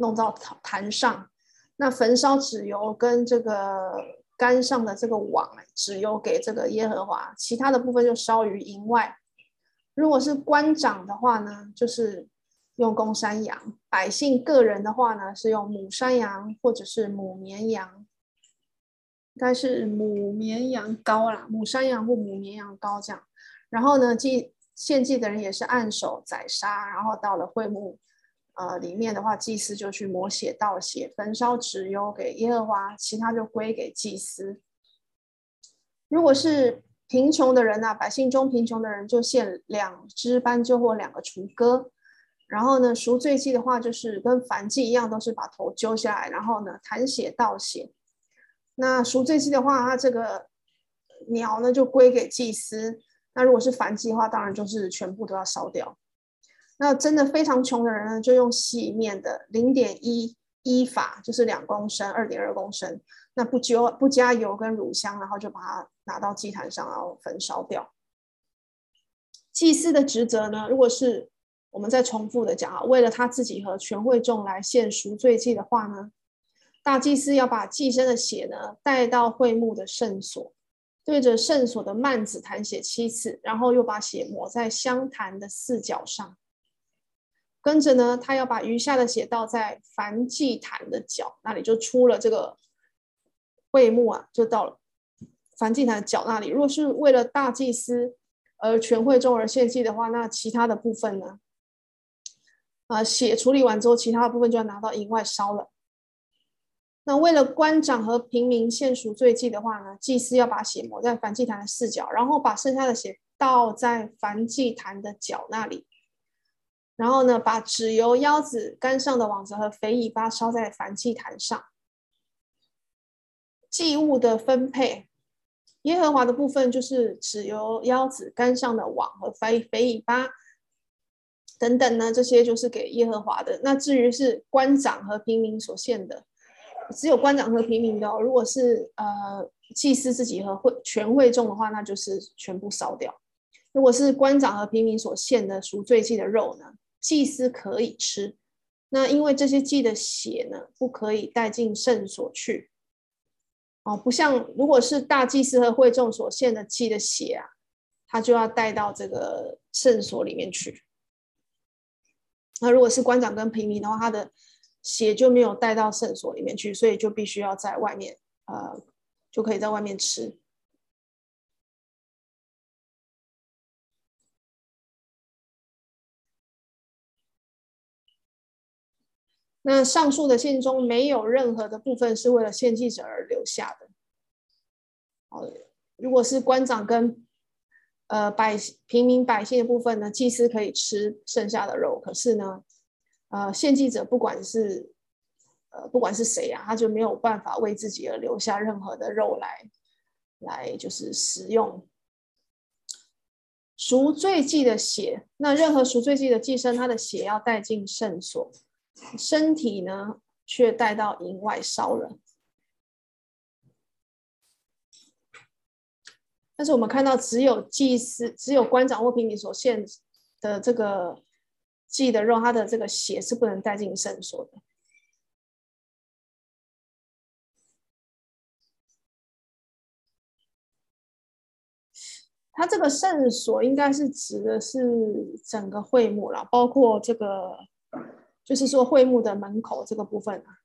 弄到坛上，那焚烧脂油跟这个杆上的这个网，脂油给这个耶和华，其他的部分就烧于营外。如果是官长的话呢，就是用公山羊；百姓个人的话呢，是用母山羊或者是母绵羊。应该是母绵羊羔啦，母山羊或母绵羊羔这样。然后呢，祭献祭的人也是按手宰杀，然后到了会幕，呃，里面的话，祭司就去抹血、倒血、焚烧脂油给耶和华，其他就归给祭司。如果是贫穷的人呢、啊，百姓中贫穷的人就献两只斑鸠或两个雏鸽。然后呢，赎罪祭的话，就是跟燔祭一样，都是把头揪下来，然后呢，弹血、倒血。那赎罪祭的话，它这个鸟呢就归给祭司。那如果是燔祭的话，当然就是全部都要烧掉。那真的非常穷的人呢，就用细面的零点一一法，就是两公升、二点二公升。那不揪不加油跟乳香，然后就把它拿到祭坛上，然后焚烧掉。祭司的职责呢，如果是我们再重复的讲啊，为了他自己和全会众来献赎罪祭的话呢。大祭司要把祭牲的血呢带到会幕的圣所，对着圣所的幔子弹血七次，然后又把血抹在香坛的四角上。跟着呢，他要把余下的血倒在燔祭坛的角那里，就出了这个会幕啊，就到了燔祭坛的角那里。如果是为了大祭司而全会众而献祭的话，那其他的部分呢？啊、血处理完之后，其他的部分就要拿到营外烧了。那为了官长和平民献赎罪祭的话呢，祭司要把血抹在燔祭坛的四角，然后把剩下的血倒在燔祭坛的角那里，然后呢，把脂油、腰子、杆上的网子和肥尾巴烧在燔祭坛上。祭物的分配，耶和华的部分就是脂油、腰子、杆上的网和肥肥尾巴等等呢，这些就是给耶和华的。那至于是官长和平民所献的。只有官长和平民的哦，如果是呃祭司自己和会全会众的话，那就是全部烧掉。如果是官长和平民所献的赎罪祭的肉呢，祭司可以吃。那因为这些祭的血呢，不可以带进圣所去。哦，不像如果是大祭司和会众所献的祭的血啊，他就要带到这个圣所里面去。那如果是官长跟平民的话，他的血就没有带到圣所里面去，所以就必须要在外面，呃，就可以在外面吃。那上述的信中没有任何的部分是为了献祭者而留下的。好，如果是官长跟呃百平民百姓的部分呢，祭司可以吃剩下的肉，可是呢，呃，献祭者不管是，呃，不管是谁啊，他就没有办法为自己而留下任何的肉来，来就是食用。赎罪祭的血，那任何赎罪祭的祭牲，他的血要带进圣所，身体呢却带到营外烧了。但是我们看到，只有祭司、只有官长或平民所献的这个。祭的肉，它的这个血是不能带进圣所的。它这个圣所应该是指的是整个会幕了，包括这个，就是说会幕的门口这个部分啊。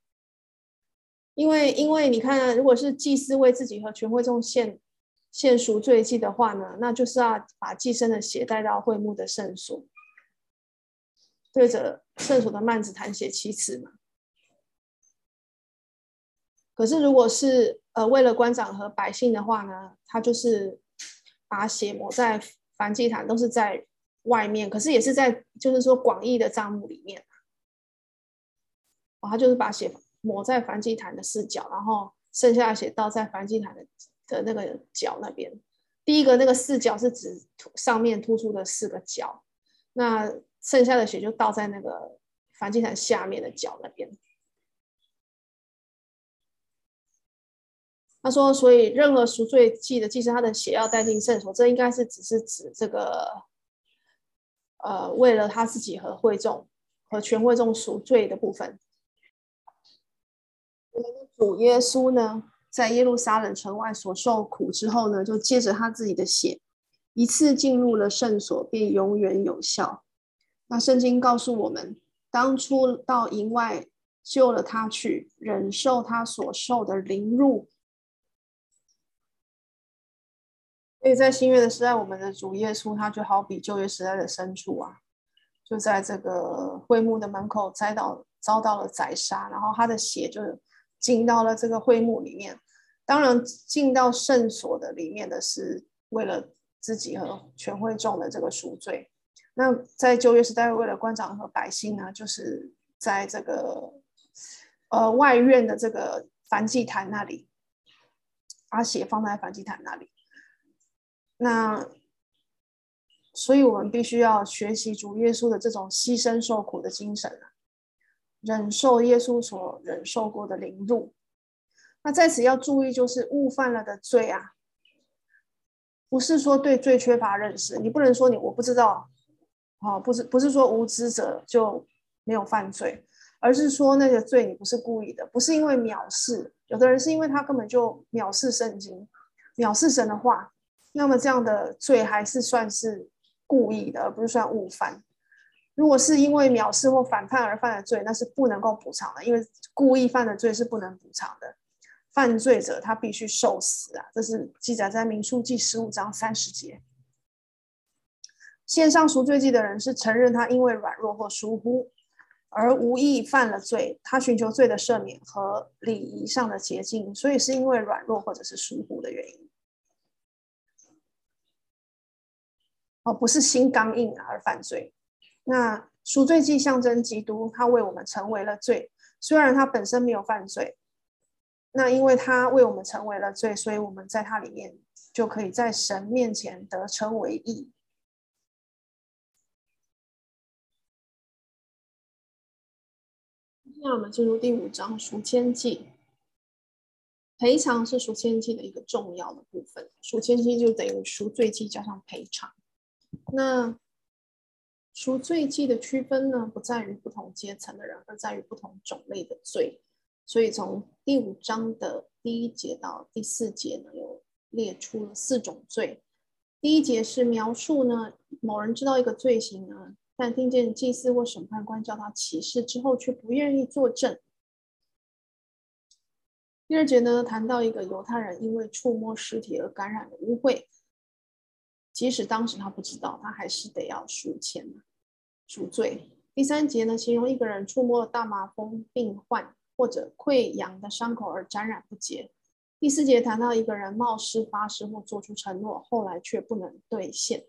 因为，因为你看，啊如果是祭司为自己和全会众献献赎罪祭的话呢，那就是要把祭牲的血带到会幕的圣所。对着圣所的幔子弹血七次嘛。可是如果是呃为了官长和百姓的话呢，他就是把血抹在燔祭坛，都是在外面，可是也是在就是说广义的帐幕里面。哦，他就是把血抹在燔祭坛的四角，然后剩下的血倒在燔祭坛的的那个角那边。第一个那个四角是指上面突出的四个角，那。剩下的血就倒在那个燔祭坛下面的角那边。他说，所以任何赎罪祭的祭司，他的血要带进圣所，这应该是只是指这个，呃，为了他自己和会众和全会众赎罪的部分。我们的主耶稣呢，在耶路撒冷城外所受苦之后呢，就借着他自己的血，一次进入了圣所，便永远有效。那圣经告诉我们，当初到营外救了他去，忍受他所受的凌辱。所以在新约的时代，我们的主耶稣他就好比旧约时代的牲畜啊，就在这个会幕的门口栽到遭到了宰杀，然后他的血就进到了这个会幕里面。当然，进到圣所的里面的是为了自己和全会众的这个赎罪。那在旧约时代，为了官长和百姓呢，就是在这个呃外院的这个燔祭坛那里，把血放在燔祭坛那里。那，所以我们必须要学习主耶稣的这种牺牲受苦的精神啊，忍受耶稣所忍受过的凌辱。那在此要注意，就是误犯了的罪啊，不是说对罪缺乏认识，你不能说你我不知道，哦，不是不是说无知者就没有犯罪，而是说那个罪你不是故意的，不是因为藐视，有的人是因为他根本就藐视圣经，藐视神的话。那么这样的罪还是算是故意的，而不是算误犯。如果是因为藐视或反叛而犯的罪，那是不能够补偿的，因为故意犯的罪是不能补偿的。犯罪者他必须受死啊！这是记载在民数记十五章三十节。献上赎罪祭的人是承认他因为软弱或疏忽而无意犯了罪，他寻求罪的赦免和礼仪上的洁净，所以是因为软弱或者是疏忽的原因。哦，不是心刚硬而犯罪。那赎罪祭象征基督，他为我们成为了罪，虽然他本身没有犯罪。那因为他为我们成为了罪，所以我们在他里面就可以在神面前得称为义。那我们进入第五章赎愆祭。赔偿是赎愆祭的一个重要的部分，赎愆祭就等于赎罪祭加上赔偿。那赎罪祭的区分呢，不在于不同阶层的人，而在于不同种类的罪。所以从第五章的第一节到第四节呢，有列出了四种罪。第一节是描述呢，某人知道一个罪行呢，但听见祭司或审判官叫他起誓之后，却不愿意作证。第二节呢，谈到一个犹太人因为触摸尸体而感染了污秽。即使当时他不知道，他还是得要赎愆赎罪。第三节呢，形容一个人触摸了大麻风病患或者溃疡的伤口而沾染不洁。第四节谈到一个人冒失发誓或做出承诺，后来却不能兑现。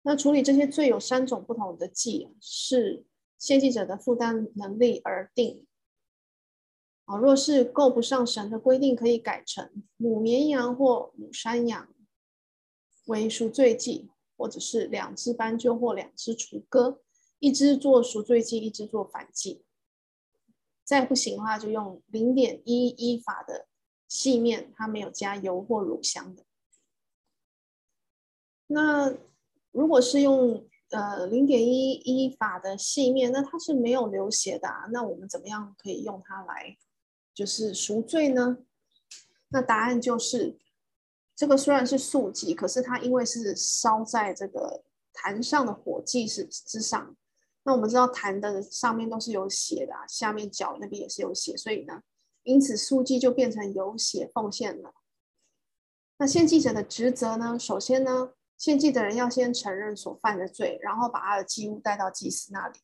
那处理这些罪有三种不同的祭，是献祭者的负担能力而定。啊，若是够不上神的规定，可以改成母绵羊或母山羊。为赎罪祭，或者是两只斑鸠或两只雏鸽，一只做赎罪祭，一只做反祭。再不行的话，就用零点一一法的细面，它没有加油或乳香的。那如果是用呃零点一一法的细面，那它是没有流血的啊，那我们怎么样可以用它来就是赎罪呢？那答案就是。这个虽然是素祭，可是它因为是烧在这个坛上的火祭是之上，那我们知道坛的上面都是有血的，下面脚那边也是有血，所以呢，因此素祭就变成有血奉献了。那献祭者的职责呢？首先呢，献祭的人要先承认所犯的罪，然后把他的祭物带到祭司那里。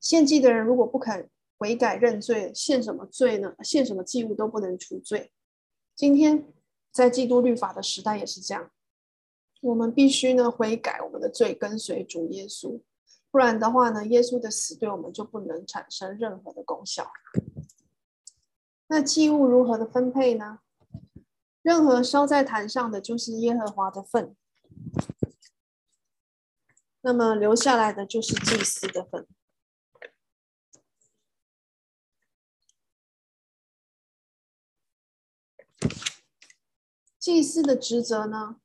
献祭的人如果不肯悔改认罪，献什么罪呢？献什么祭物都不能除罪。今天。在基督律法的时代也是这样，我们必须呢悔改我们的罪，跟随主耶稣，不然的话呢，耶稣的死对我们就不能产生任何的功效。那祭物如何的分配呢？任何烧在坛上的就是耶和华的份，那么留下来的就是祭司的份。祭司的职责呢？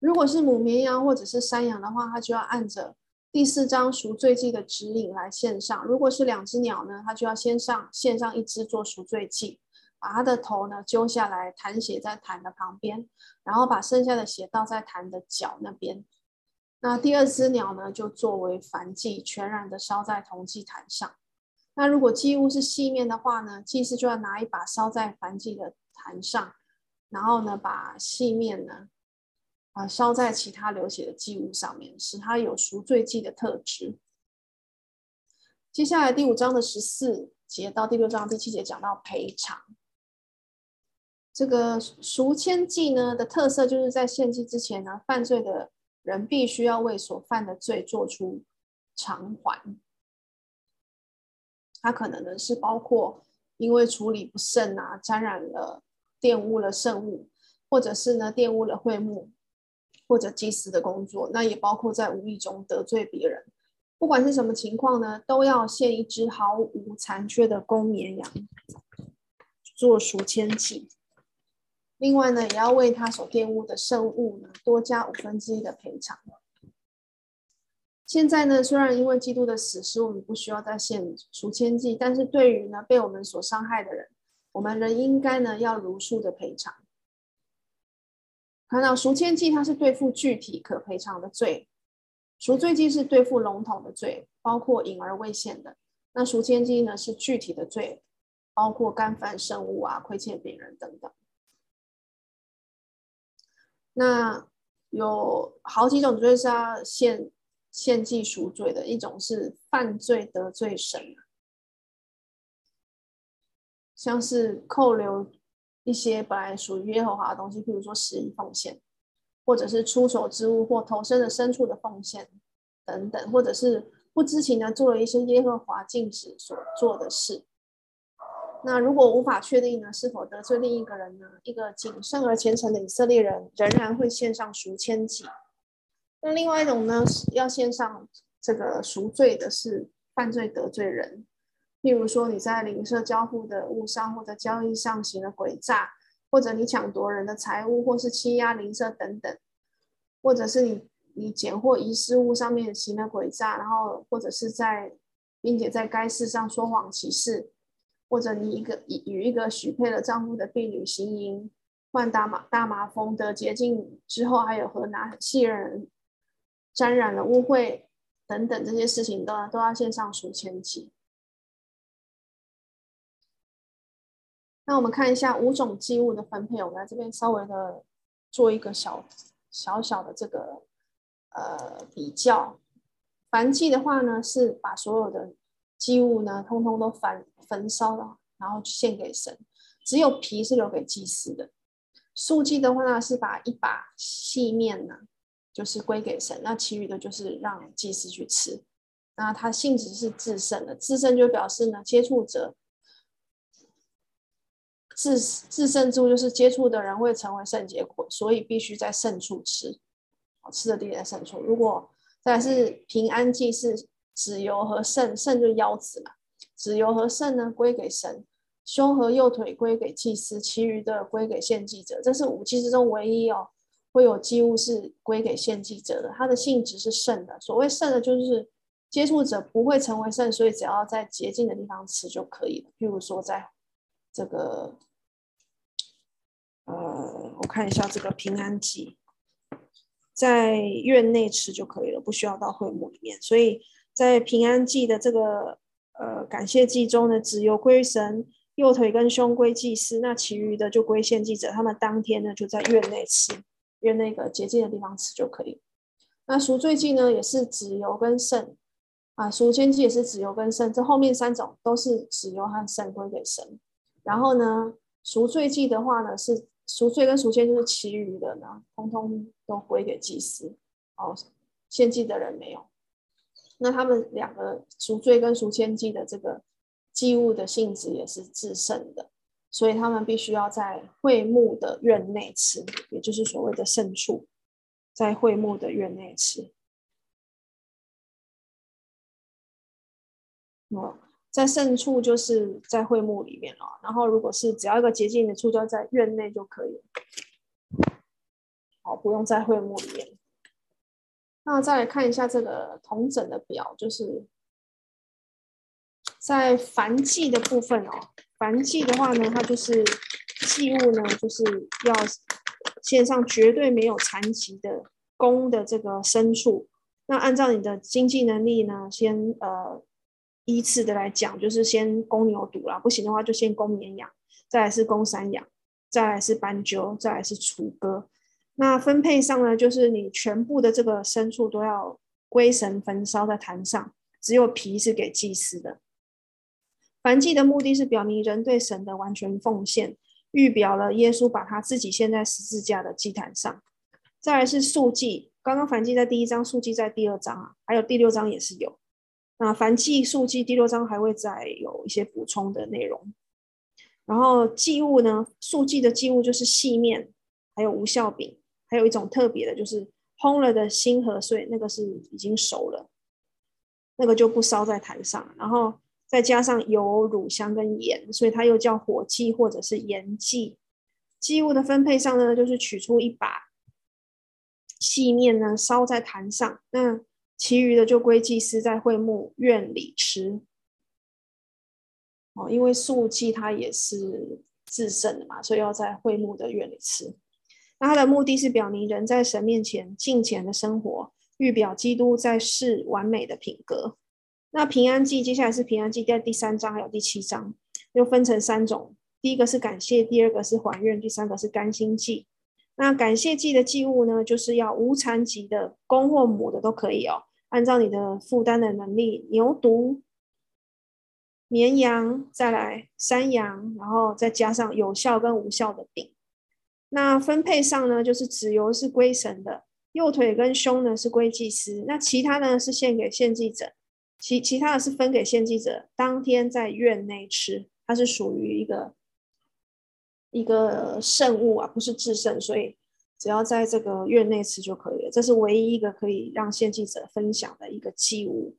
如果是母绵羊或者是山羊的话，它就要按着第四章赎罪祭的指引来献上；如果是两只鸟呢，它就要先上献上一只做赎罪祭，把它的头呢揪下来，弹血在坛的旁边，然后把剩下的血倒在坛的脚那边。那第二只鸟呢，就作为燔祭，全然的烧在铜祭坛上。那如果祭物是细面的话呢，祭司就要拿一把烧在燔祭的坛上，然后呢，把细面呢。啊，烧在其他流血的祭物上面，使它有赎罪祭的特质。接下来第五章的十四节到第六章第七节讲到赔偿。这个赎愆祭呢的特色，就是在献祭之前呢，犯罪的人必须要为所犯的罪做出偿还。它可能呢是包括因为处理不慎啊，沾染了、玷污了圣物，或者是呢玷污了会幕。或者祭司的工作，那也包括在无意中得罪别人。不管是什么情况呢，都要献一只毫无残缺的公绵羊做赎愆祭。另外呢，也要为他所玷污的圣物呢多加五分之一的赔偿。现在呢，虽然因为基督的死使我们不需要再献赎愆祭，但是对于呢被我们所伤害的人，我们仍应该呢要如数的赔偿。看到赎愆祭，它是对付具体可赔偿的罪；赎罪祭是对付笼统的罪，包括隐而未现的。那赎愆祭呢，是具体的罪，包括干犯圣物啊、亏欠别人等等。那有好几种罪是要献献祭赎罪的，一种是犯罪得罪神，像是扣留。一些本来属于耶和华的东西，譬如说十一奉献，或者是出手之物或投生的牲畜的奉献等等，或者是不知情的做了一些耶和华禁止所做的事。那如果无法确定呢，是否得罪另一个人呢？一个谨慎而虔诚的以色列人仍然会献上赎愆祭。那另外一种呢，要献上这个赎罪的是犯罪得罪人。例如说，你在邻舍交付的物上或者交易上行了诡诈，或者你抢夺人的财物，或是欺压邻舍等等，或者是你你捡获遗失物上面行了诡诈，然后或者是在并且在该事上说谎歧视，或者你一个与一个许配了丈夫的婢女行淫，患大麻大麻风得洁净之后，还有和拿细人沾染了污秽等等这些事情都都要献上赎愆祭。那我们看一下五种祭物的分配，我们来这边稍微的做一个小小小的这个呃比较。燔祭的话呢，是把所有的祭物呢，通通都焚焚烧了，然后献给神，只有皮是留给祭司的。素祭的话呢，是把一把细面呢，就是归给神，那其余的就是让祭司去吃。那它性质是至圣的，至圣就表示呢，接触者。至至圣之物就是接触的人会成为圣洁，所以必须在圣处吃，好吃的地点在圣处。如果再是平安祭，是脂油和肾，肾就腰子嘛，脂油和肾呢归给神，胸和右腿归给祭司，其余的归给献祭者。这是五祭之中唯一哦会有祭物是归给献祭者的，它的性质是圣的。所谓圣的，就是接触者不会成为圣，所以只要在洁净的地方吃就可以了。譬如说在这个。呃，我看一下这个平安祭，在院内吃就可以了，不需要到会幕里面。所以在平安祭的这个呃感谢祭中呢，只有归神，右腿跟胸归祭司，那其余的就归献祭者。他们当天呢就在院内吃，约那个洁净的地方吃就可以。那赎罪祭呢也是脂油跟肾啊，赎愆祭也是脂油跟肾，这后面三种都是脂油和肾归给神。然后呢，赎罪祭的话呢是。赎罪跟赎愆就是其余的呢，通通都归给祭司。哦，献祭的人没有。那他们两个赎罪跟赎愆祭的这个祭物的性质也是至圣的，所以他们必须要在会幕的院内吃，也就是所谓的圣处，在会幕的院内吃。哦，在圣处就是在会幕里面了，然后如果是只要一个洁净的处，就要在院内就可以了。好，不用在会幕里面。那再来看一下这个统整的表，就是在凡祭的部分哦。凡祭的话呢，它就是祭物呢，就是要献上绝对没有残疾的公的这个牲畜。那按照你的经济能力呢，先呃。依次的来讲，就是先公牛犊啦，不行的话就先公绵羊，再来是公山羊，再来是斑鸠，再来是雏鸽。那分配上呢，就是你全部的这个牲畜都要归神焚烧在坛上，只有皮是给祭司的。燔祭的目的是表明人对神的完全奉献，预表了耶稣把他自己献在十字架的祭坛上。再来是素祭，刚刚燔祭在第一章，素祭在第二章啊，还有第六章也是有。那燔祭、素祭第六章还会再有一些补充的内容。然后祭物呢，素祭的祭物就是细面，还有无酵饼，还有一种特别的，就是烘了的新和穗，那个是已经熟了，那个就不烧在坛上。然后再加上油、乳香跟盐，所以它又叫火祭或者是盐祭。祭物的分配上呢，就是取出一把细面呢，烧在坛上。那其余的就归祭司在会幕院里吃，哦，因为素祭它也是至圣的嘛，所以要在会幕的院里吃。那它的目的是表明人在神面前敬虔的生活，预表基督在世完美的品格。那平安祭接下来是平安祭，在第三章还有第七章又分成三种，第一个是感谢，第二个是还愿，第三个是甘心祭。那感谢祭的祭物呢，就是要无残疾的公或母的都可以哦。按照你的负担的能力，牛犊、绵羊，再来山羊，然后再加上有效跟无效的饼。那分配上呢，就是脂油是归神的，右腿跟胸呢是归祭司，那其他呢是献给献祭者，其其他的是分给献祭者，当天在院内吃，它是属于一个一个圣物啊，不是至圣，所以。只要在这个院内吃就可以了，这是唯一一个可以让献祭者分享的一个祭物。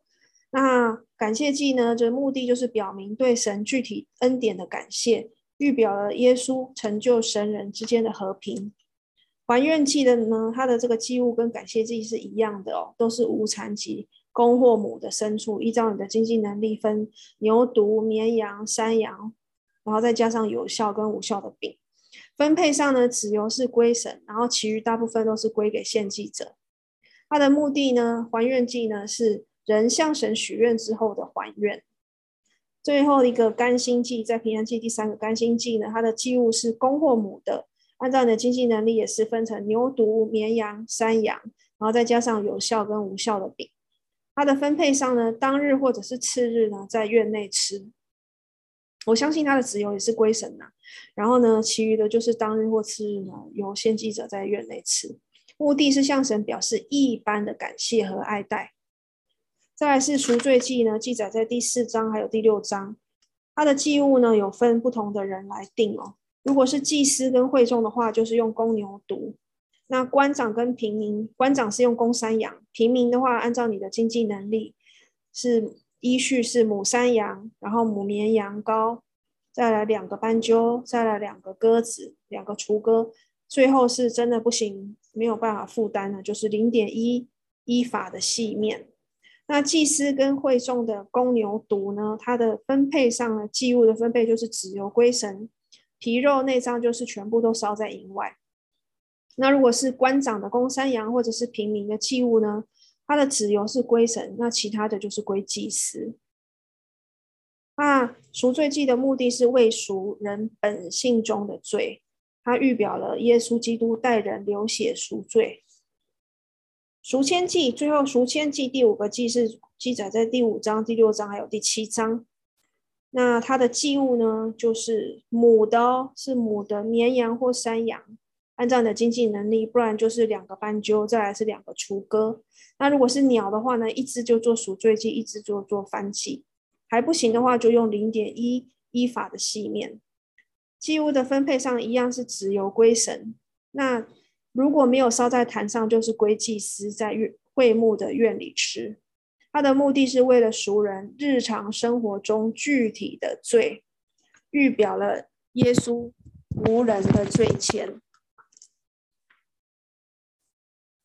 那感谢祭呢，就目的就是表明对神具体恩典的感谢，预表了耶稣成就神人之间的和平。还愿祭的呢，它的这个祭物跟感谢祭是一样的哦，都是无残疾公或母的牲畜，依照你的经济能力分牛犊、绵羊、山羊，然后再加上有效跟无效的饼。分配上呢，脂油是归神，然后其余大部分都是归给献祭者。它的目的呢，还愿祭呢是人向神许愿之后的还愿。最后一个甘心祭，在平安祭第三个甘心祭呢，它的祭物是公或母的，按照你的经济能力也是分成牛犊、绵羊、山羊，然后再加上有效跟无效的饼。它的分配上呢，当日或者是次日呢，在院内吃。我相信他的脂油也是归神呐，然后呢，其余的就是当日或次日呢，由献祭者在院内吃，目的是向神表示一般的感谢和爱戴。再来是赎罪祭呢，记载在第四章还有第六章，它的祭物呢有分不同的人来定哦。如果是祭司跟会众的话，就是用公牛犊；那官长跟平民，官长是用公山羊，平民的话按照你的经济能力是。依序是母山羊，然后母绵羊羔，再来两个斑鸠，再来两个鸽子，两个雏鸽，最后是真的不行，没有办法负担了，就是零点一依法的细面。那祭司跟会众的公牛犊呢，它的分配上呢，祭物的分配就是脂油归神，皮肉内脏就是全部都烧在营外。那如果是官长的公山羊或者是平民的祭物呢？它的脂油是归神，那其他的就是归祭司。那赎罪祭的目的是为赎人本性中的罪，它预表了耶稣基督代人流血赎罪。赎愆祭，最后赎愆祭第五个祭是记载在第五章、第六章还有第七章。那它的祭物呢，就是母的哦，是母的绵羊或山羊。按照你的经济能力，不然就是两个斑鸠，再来是两个雏鸽。那如果是鸟的话呢，一只就做赎罪祭，一只就做燔祭。还不行的话，就用零点一依法的细面。祭物的分配上一样是脂油归神。那如果没有烧在坛上，就是归祭司在院会幕的院里吃。它的目的是为了赎人日常生活中具体的罪，预表了耶稣无人的罪愆。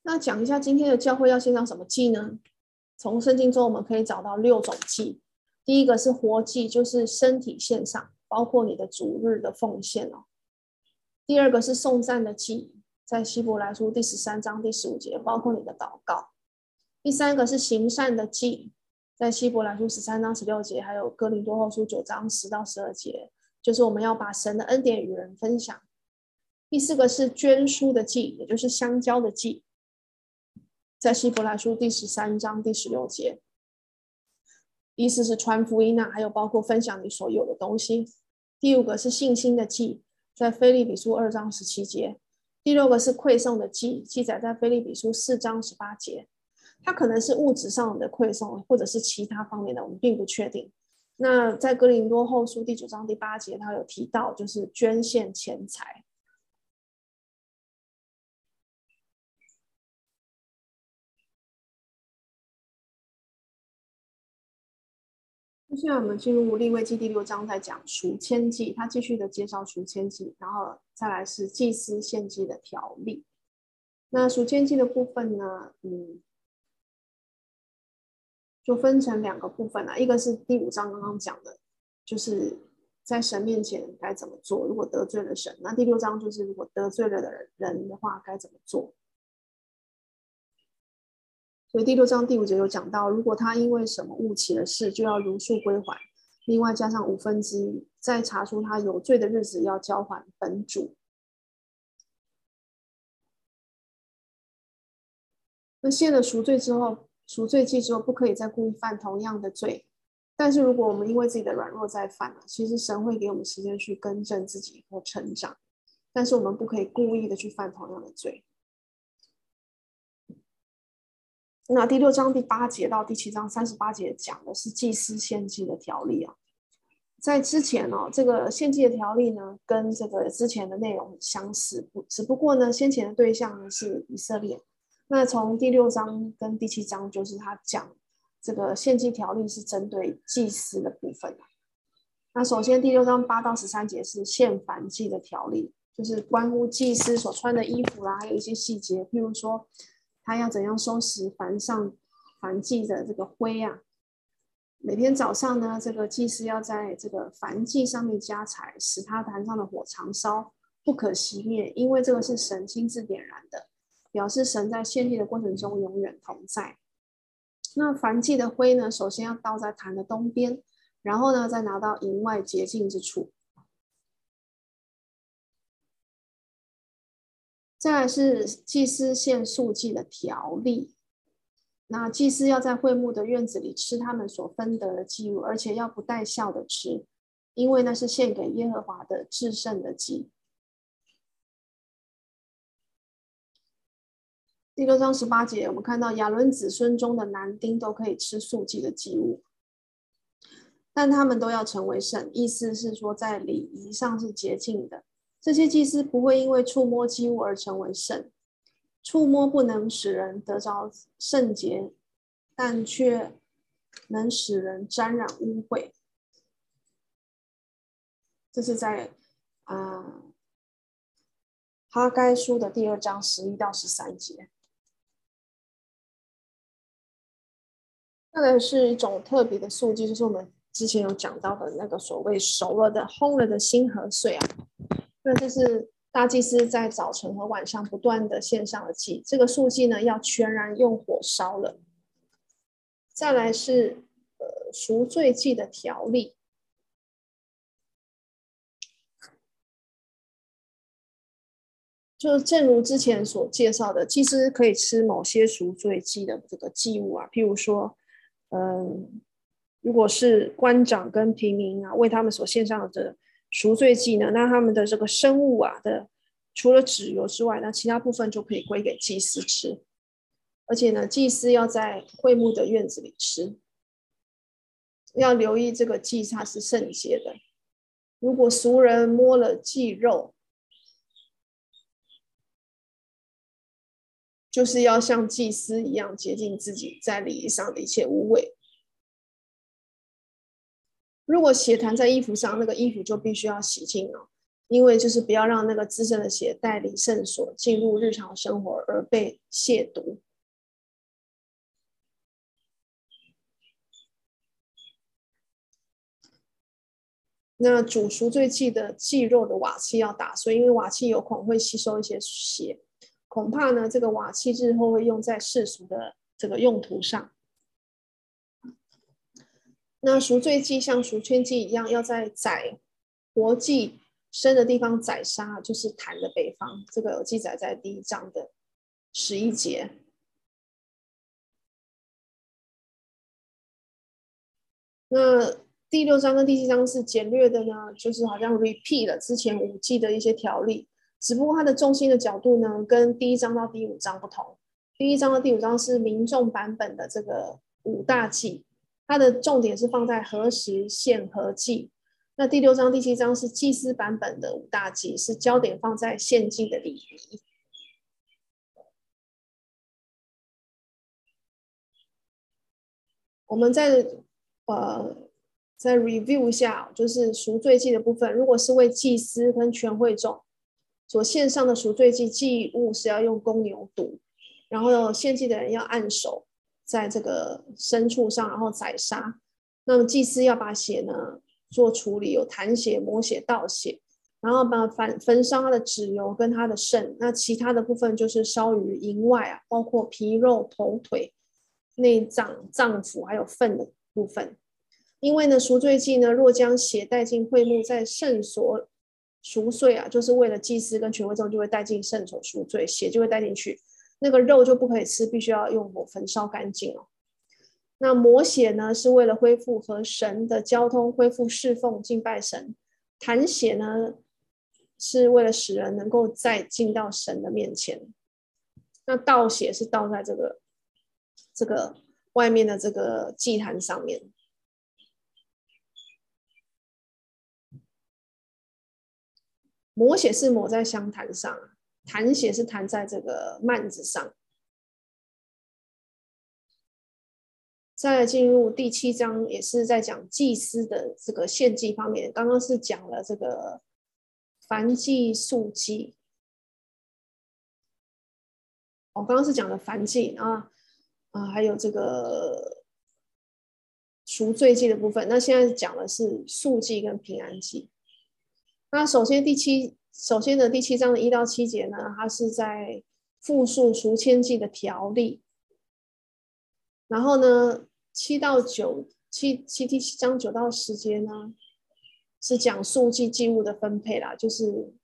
那讲一下今天的教会要献上什么祭呢？从圣经中我们可以找到六种祭。第一个是活祭，就是身体献上，包括你的主日的奉献哦。第二个是颂赞的祭，在希伯来书第十三章第十五节，包括你的祷告。第三个是行善的祭，在希伯来书十三章十六节，还有哥林多后书九章十到十二节，就是我们要把神的恩典与人分享。第四个是捐书的祭，也就是相交的祭，在希伯来书第十三章第十六节，意思是传福音啊，还有包括分享你所有的东西。第五个是信心的祭，在腓立比书二章十七节。第六个是馈送的祭，记载在腓立比书四章十八节。它可能是物质上的馈送，或者是其他方面的，我们并不确定。那在哥林多后书第九章第八节，他有提到，就是捐献钱财。现在我们进入利未记第六章，在讲赎愆祭，他继续的介绍赎愆祭，然后再来是祭司献祭的条例。那赎愆祭的部分呢，嗯。就分成两个部分啊，一个是第五章刚刚讲的，就是在神面前该怎么做，如果得罪了神；那第六章就是如果得罪了的人的话该怎么做。所以第六章第五节有讲到，如果他因为什么误起了事，就要如数归还，另外加上五分之一，再查出他有罪的日子要交还本主。那献了赎罪之后。赎罪祭之后，不可以再故意犯同样的罪。但是，如果我们因为自己的软弱再犯了，其实神会给我们时间去更正自己或成长。但是，我们不可以故意的去犯同样的罪。那第六章第八节到第七章三十八节讲的是祭司献祭的条例啊。在之前哦，这个献祭的条例呢，跟这个之前的内容很相似，不，只不过呢，先前的对象是以色列。那从第六章跟第七章，就是他讲这个献祭条例是针对祭司的部分。那首先第六章八到十三节是献燔祭的条例，就是关乎祭司所穿的衣服啦，还有一些细节，譬如说他要怎样收拾燔上燔祭的这个灰啊。每天早上呢，这个祭司要在这个燔祭上面加柴，使他坛上的火常烧，不可熄灭，因为这个是神亲自点燃的。表示神在献祭的过程中永远同在。那燔祭的灰呢，首先要倒在坛的东边，然后呢，再拿到营外洁净之处。再来是祭司献素祭的条例。那祭司要在会幕的院子里吃他们所分得的祭物，而且要不带笑的吃，因为那是献给耶和华的至圣的祭。第六章十八节，我们看到亚伦子孙中的男丁都可以吃素祭的祭物，但他们都要成为圣，意思是说在礼仪上是洁净的。这些祭司不会因为触摸祭物而成为圣，触摸不能使人得着圣洁，但却能使人沾染污秽。这是在啊、呃、哈该书的第二章十一到十三节。那个是一种特别的素祭，就是我们之前有讲到的那个所谓熟了的、烘了的新禾穗啊。那这是大祭司在早晨和晚上不断的献上的祭。这个素祭呢，要全然用火烧了。再来是呃赎罪祭的条例，就正如之前所介绍的，祭司可以吃某些赎罪祭的这个祭物啊，譬如说。嗯，如果是官长跟平民啊，为他们所献上的这赎罪祭呢，那他们的这个生物啊的，除了脂油之外，那其他部分就可以归给祭司吃。而且呢，祭司要在会幕的院子里吃，要留意这个祭它是圣洁的。如果俗人摸了祭肉，就是要像祭司一样洁净自己，在礼仪上的一切污秽。如果血弹在衣服上，那个衣服就必须要洗净了，因为就是不要让那个滋生的血带离圣所进入日常生活而被亵渎。那煮赎罪祭的祭肉的瓦器要打碎，因为瓦器有孔会吸收一些血，恐怕呢这个瓦器日后会用在世俗的这个用途上。那赎罪祭像赎愆祭一样，要在宰活祭生的地方宰杀，就是坛的北方。这个有记载在第一章的十一节。那第六章跟第七章是简略的呢，就是好像 repeat 了之前五祭的一些条例，只不过它的重心的角度呢，跟第一章到第五章不同。第一章到第五章是民众版本的这个五大祭。它的重点是放在何时献何祭，那第六章、第七章是祭司版本的五大祭，是焦点放在献祭的礼仪。我们再呃再 review 一下，就是赎罪祭的部分。如果是为祭司跟全会众所献上的赎罪祭祭物，是要用公牛犊，然后献祭的人要按手。在这个牲畜上，然后宰杀。那么祭司要把血呢做处理，有弹血、抹血、倒血，然后把焚焚烧它的脂油跟它的肾。那其他的部分就是烧于营外啊，包括皮肉、头腿、内脏、脏腑还有粪的部分。因为呢赎罪祭呢，若将血带进会幕，在圣所赎罪啊，就是为了祭司跟全会众就会带进圣所赎罪，血就会带进去。那个肉就不可以吃，必须要用火焚烧干净哦。那抹血呢，是为了恢复和神的交通，恢复侍奉、敬拜神；弹血呢，是为了使人能够再进到神的面前。那倒血是倒在这个这个外面的这个祭坛上面，抹血是抹在香坛上。弹血是弹在这个幔子上。再进入第七章，也是在讲祭司的这个献祭方面。刚刚是讲了这个燔祭、素祭。我、哦、刚刚是讲了燔祭啊，啊，还有这个赎罪祭的部分。那现在讲的是素祭跟平安祭。那首先第七。首先呢，第七章的一到七节呢，它是在复述赎愆祭的条例。然后呢，七到九七七第七章九到十节呢，是讲数祭祭物的分配啦。就是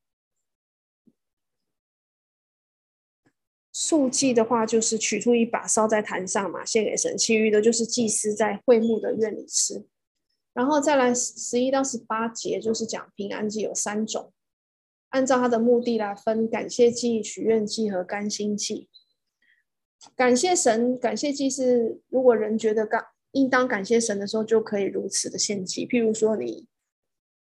数祭的话，就是取出一把烧在坛上嘛，献给神；其余的就是祭司在会幕的院里吃。然后再来十一到十八节，就是讲平安祭有三种。按照他的目的来分感谢祭、许愿祭和甘心祭。感谢神，感谢祭是如果人觉得刚应当感谢神的时候，就可以如此的献祭。譬如说你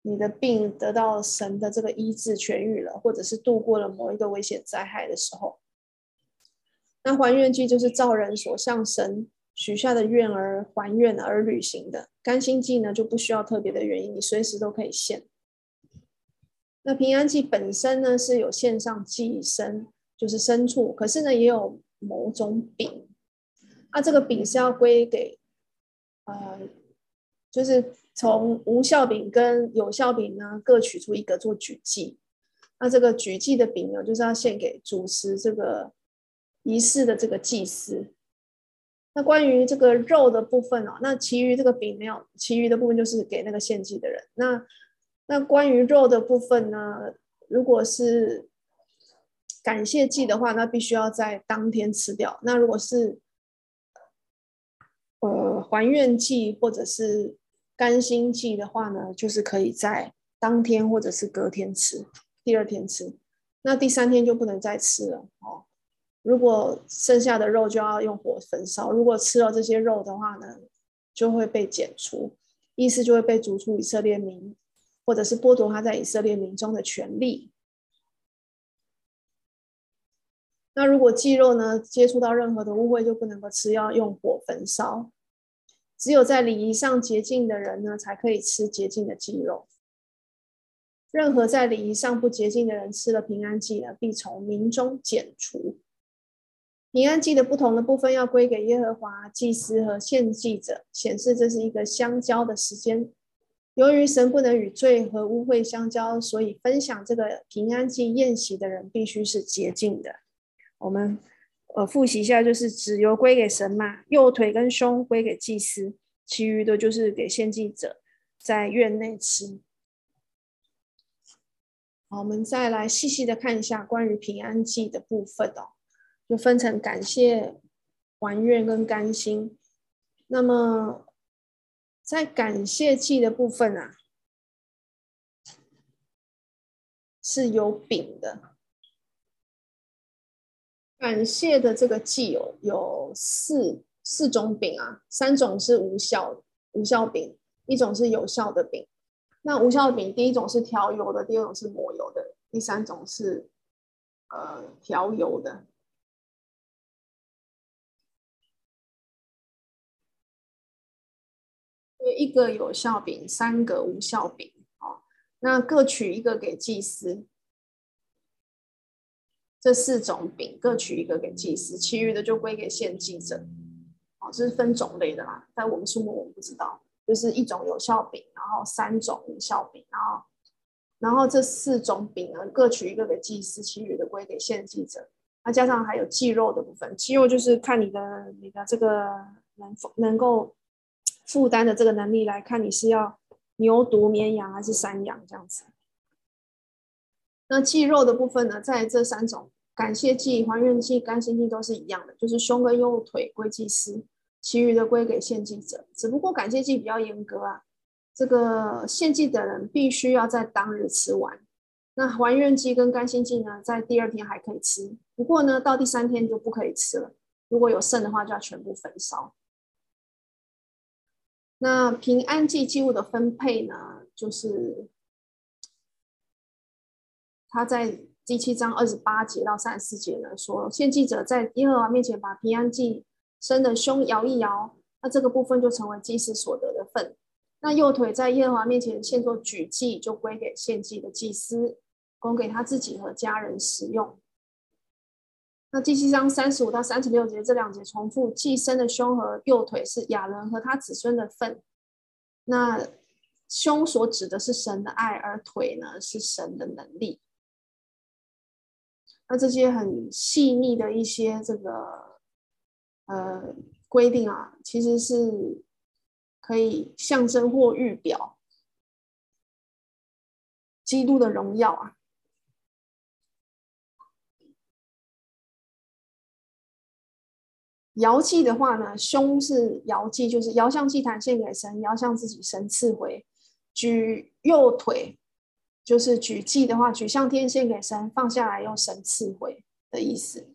你的病得到神的这个医治痊愈了，或者是度过了某一个危险灾害的时候，那还愿祭就是照人所向神许下的愿而还愿而履行的。甘心祭呢就不需要特别的原因，你随时都可以献。那平安祭本身呢是有献上祭牲，就是牲畜，可是呢也有某种饼，那这个饼是要归给，呃，就是从无效饼跟有效饼呢各取出一个做举祭，那这个举祭的饼呢就是要献给主持这个仪式的这个祭司。那关于这个肉的部分哦，那其余这个饼没有，其余的部分就是给那个献祭的人。那那关于肉的部分呢？如果是感谢祭的话，那必须要在当天吃掉。那如果是呃还愿祭或者是甘心祭的话呢，就是可以在当天或者是隔天吃，第二天吃。那第三天就不能再吃了哦。如果剩下的肉就要用火焚烧。如果吃了这些肉的话呢，就会被剪除，意思就会被逐出以色列民。或者是剥夺他在以色列民中的权利。那如果祭肉呢，接触到任何的污秽，就不能够吃，要用火焚烧。只有在礼仪上洁净的人呢，才可以吃洁净的祭肉。任何在礼仪上不洁净的人吃了平安祭呢，必从民中剪除。平安祭的不同的部分要归给耶和华祭司和献祭者，显示这是一个相交的时间。由于神不能与罪和污秽相交，所以分享这个平安祭宴席的人必须是洁净的。我们呃复习一下，就是脂油归给神嘛，右腿跟胸归给祭司，其余的就是给献祭者在院内吃。好，我们再来细细的看一下关于平安祭的部分哦，就分成感谢、还愿跟甘心。那么在感谢祭的部分啊，是有饼的。感谢的这个祭有有四四种饼啊，三种是无效无效饼，一种是有效的饼。那无效饼，第一种是调油的，第二种是抹油的，第三种是呃调油的。一个有效饼，三个无效饼，哦，那各取一个给祭司。这四种饼各取一个给祭司，其余的就归给献祭者。哦，这是分种类的啦，在我们数目我们不知道，就是一种有效饼，然后三种无效饼，然后然后这四种饼呢各取一个给祭司，其余的归给献祭者。那加上还有祭肉的部分，祭肉就是看你的你的这个能否能够负担的这个能力来看，你是要牛犊、绵羊还是山羊这样子。那祭肉的部分呢，在这三种。感谢祭、还愿祭、甘心祭都是一样的，就是胸跟右腿归祭司，其余的归给献祭者。只不过感谢祭比较严格啊，这个献祭的人必须要在当日吃完。那还愿祭跟甘心祭呢，在第二天还可以吃，不过呢，到第三天就不可以吃了。如果有剩的话，就要全部焚烧。那平安祭祭物的分配呢，就是他在。第七章二十八节到三十四节呢，说献祭者在耶和华面前把平安祭生的胸摇一摇，那这个部分就成为祭司所得的份。那右腿在耶和华面前献作举祭，就归给献祭的祭司，供给他自己和家人使用。那第七章三十五到三十六节这两节重复，祭生的胸和右腿是亚伦和他子孙的份。那胸所指的是神的爱，而腿呢是神的能力。那这些很细腻的一些这个呃规定啊，其实是可以象征或预表基督的荣耀啊。摇祭的话呢，胸是摇祭，就是摇向祭坛献给神，摇向自己神赐回，举右腿。就是举祭的话，举向天献给神，放下来用神赐回的意思。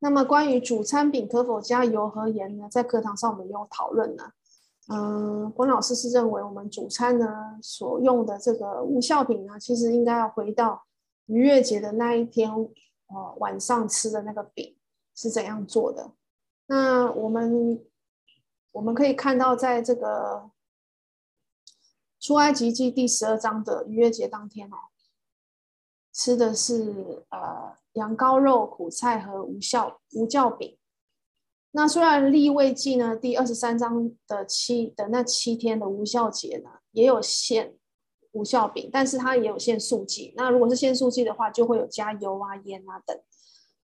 那么关于主餐饼可否加油和盐呢？在课堂上我们有讨论呢。嗯，关老师是认为我们主餐呢所用的这个无效饼呢，其实应该要回到逾越节的那一天，呃，晚上吃的那个饼是怎样做的。那我们我们可以看到，在这个。出埃及记第十二章的逾越节当天哦，吃的是呃羊羔肉、苦菜和无效无酵饼。那虽然利未记呢第二十三章的七的那七天的无效节呢也有献无效饼，但是它也有限速剂。那如果是限速剂的话，就会有加油啊、盐啊等。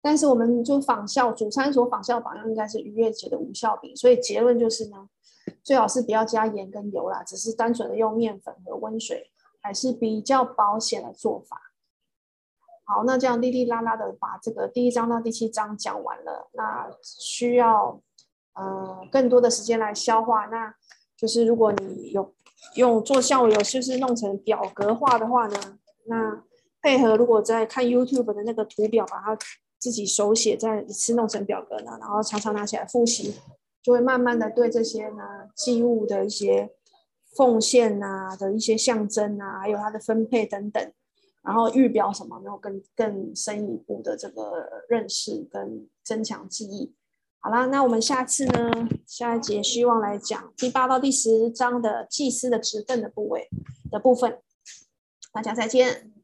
但是我们就仿效主餐所仿效的榜样，应该是逾越节的无效饼。所以结论就是呢。最好是不要加盐跟油啦，只是单纯的用面粉和温水，还是比较保险的做法。好，那这样哩哩啦啦的把这个第一章到第七章讲完了，那需要呃更多的时间来消化。那就是如果你有用做校友，就是弄成表格化的话呢，那配合如果在看 YouTube 的那个图表，把它自己手写再一次弄成表格呢，然后常常拿起来复习。就会慢慢的对这些呢祭物的一些奉献啊的一些象征啊，还有它的分配等等，然后预表什么，没有更更深一步的这个认识跟增强记忆。好啦，那我们下次呢，下一节希望来讲第八到第十章的祭司的职分的部位的部分。大家再见。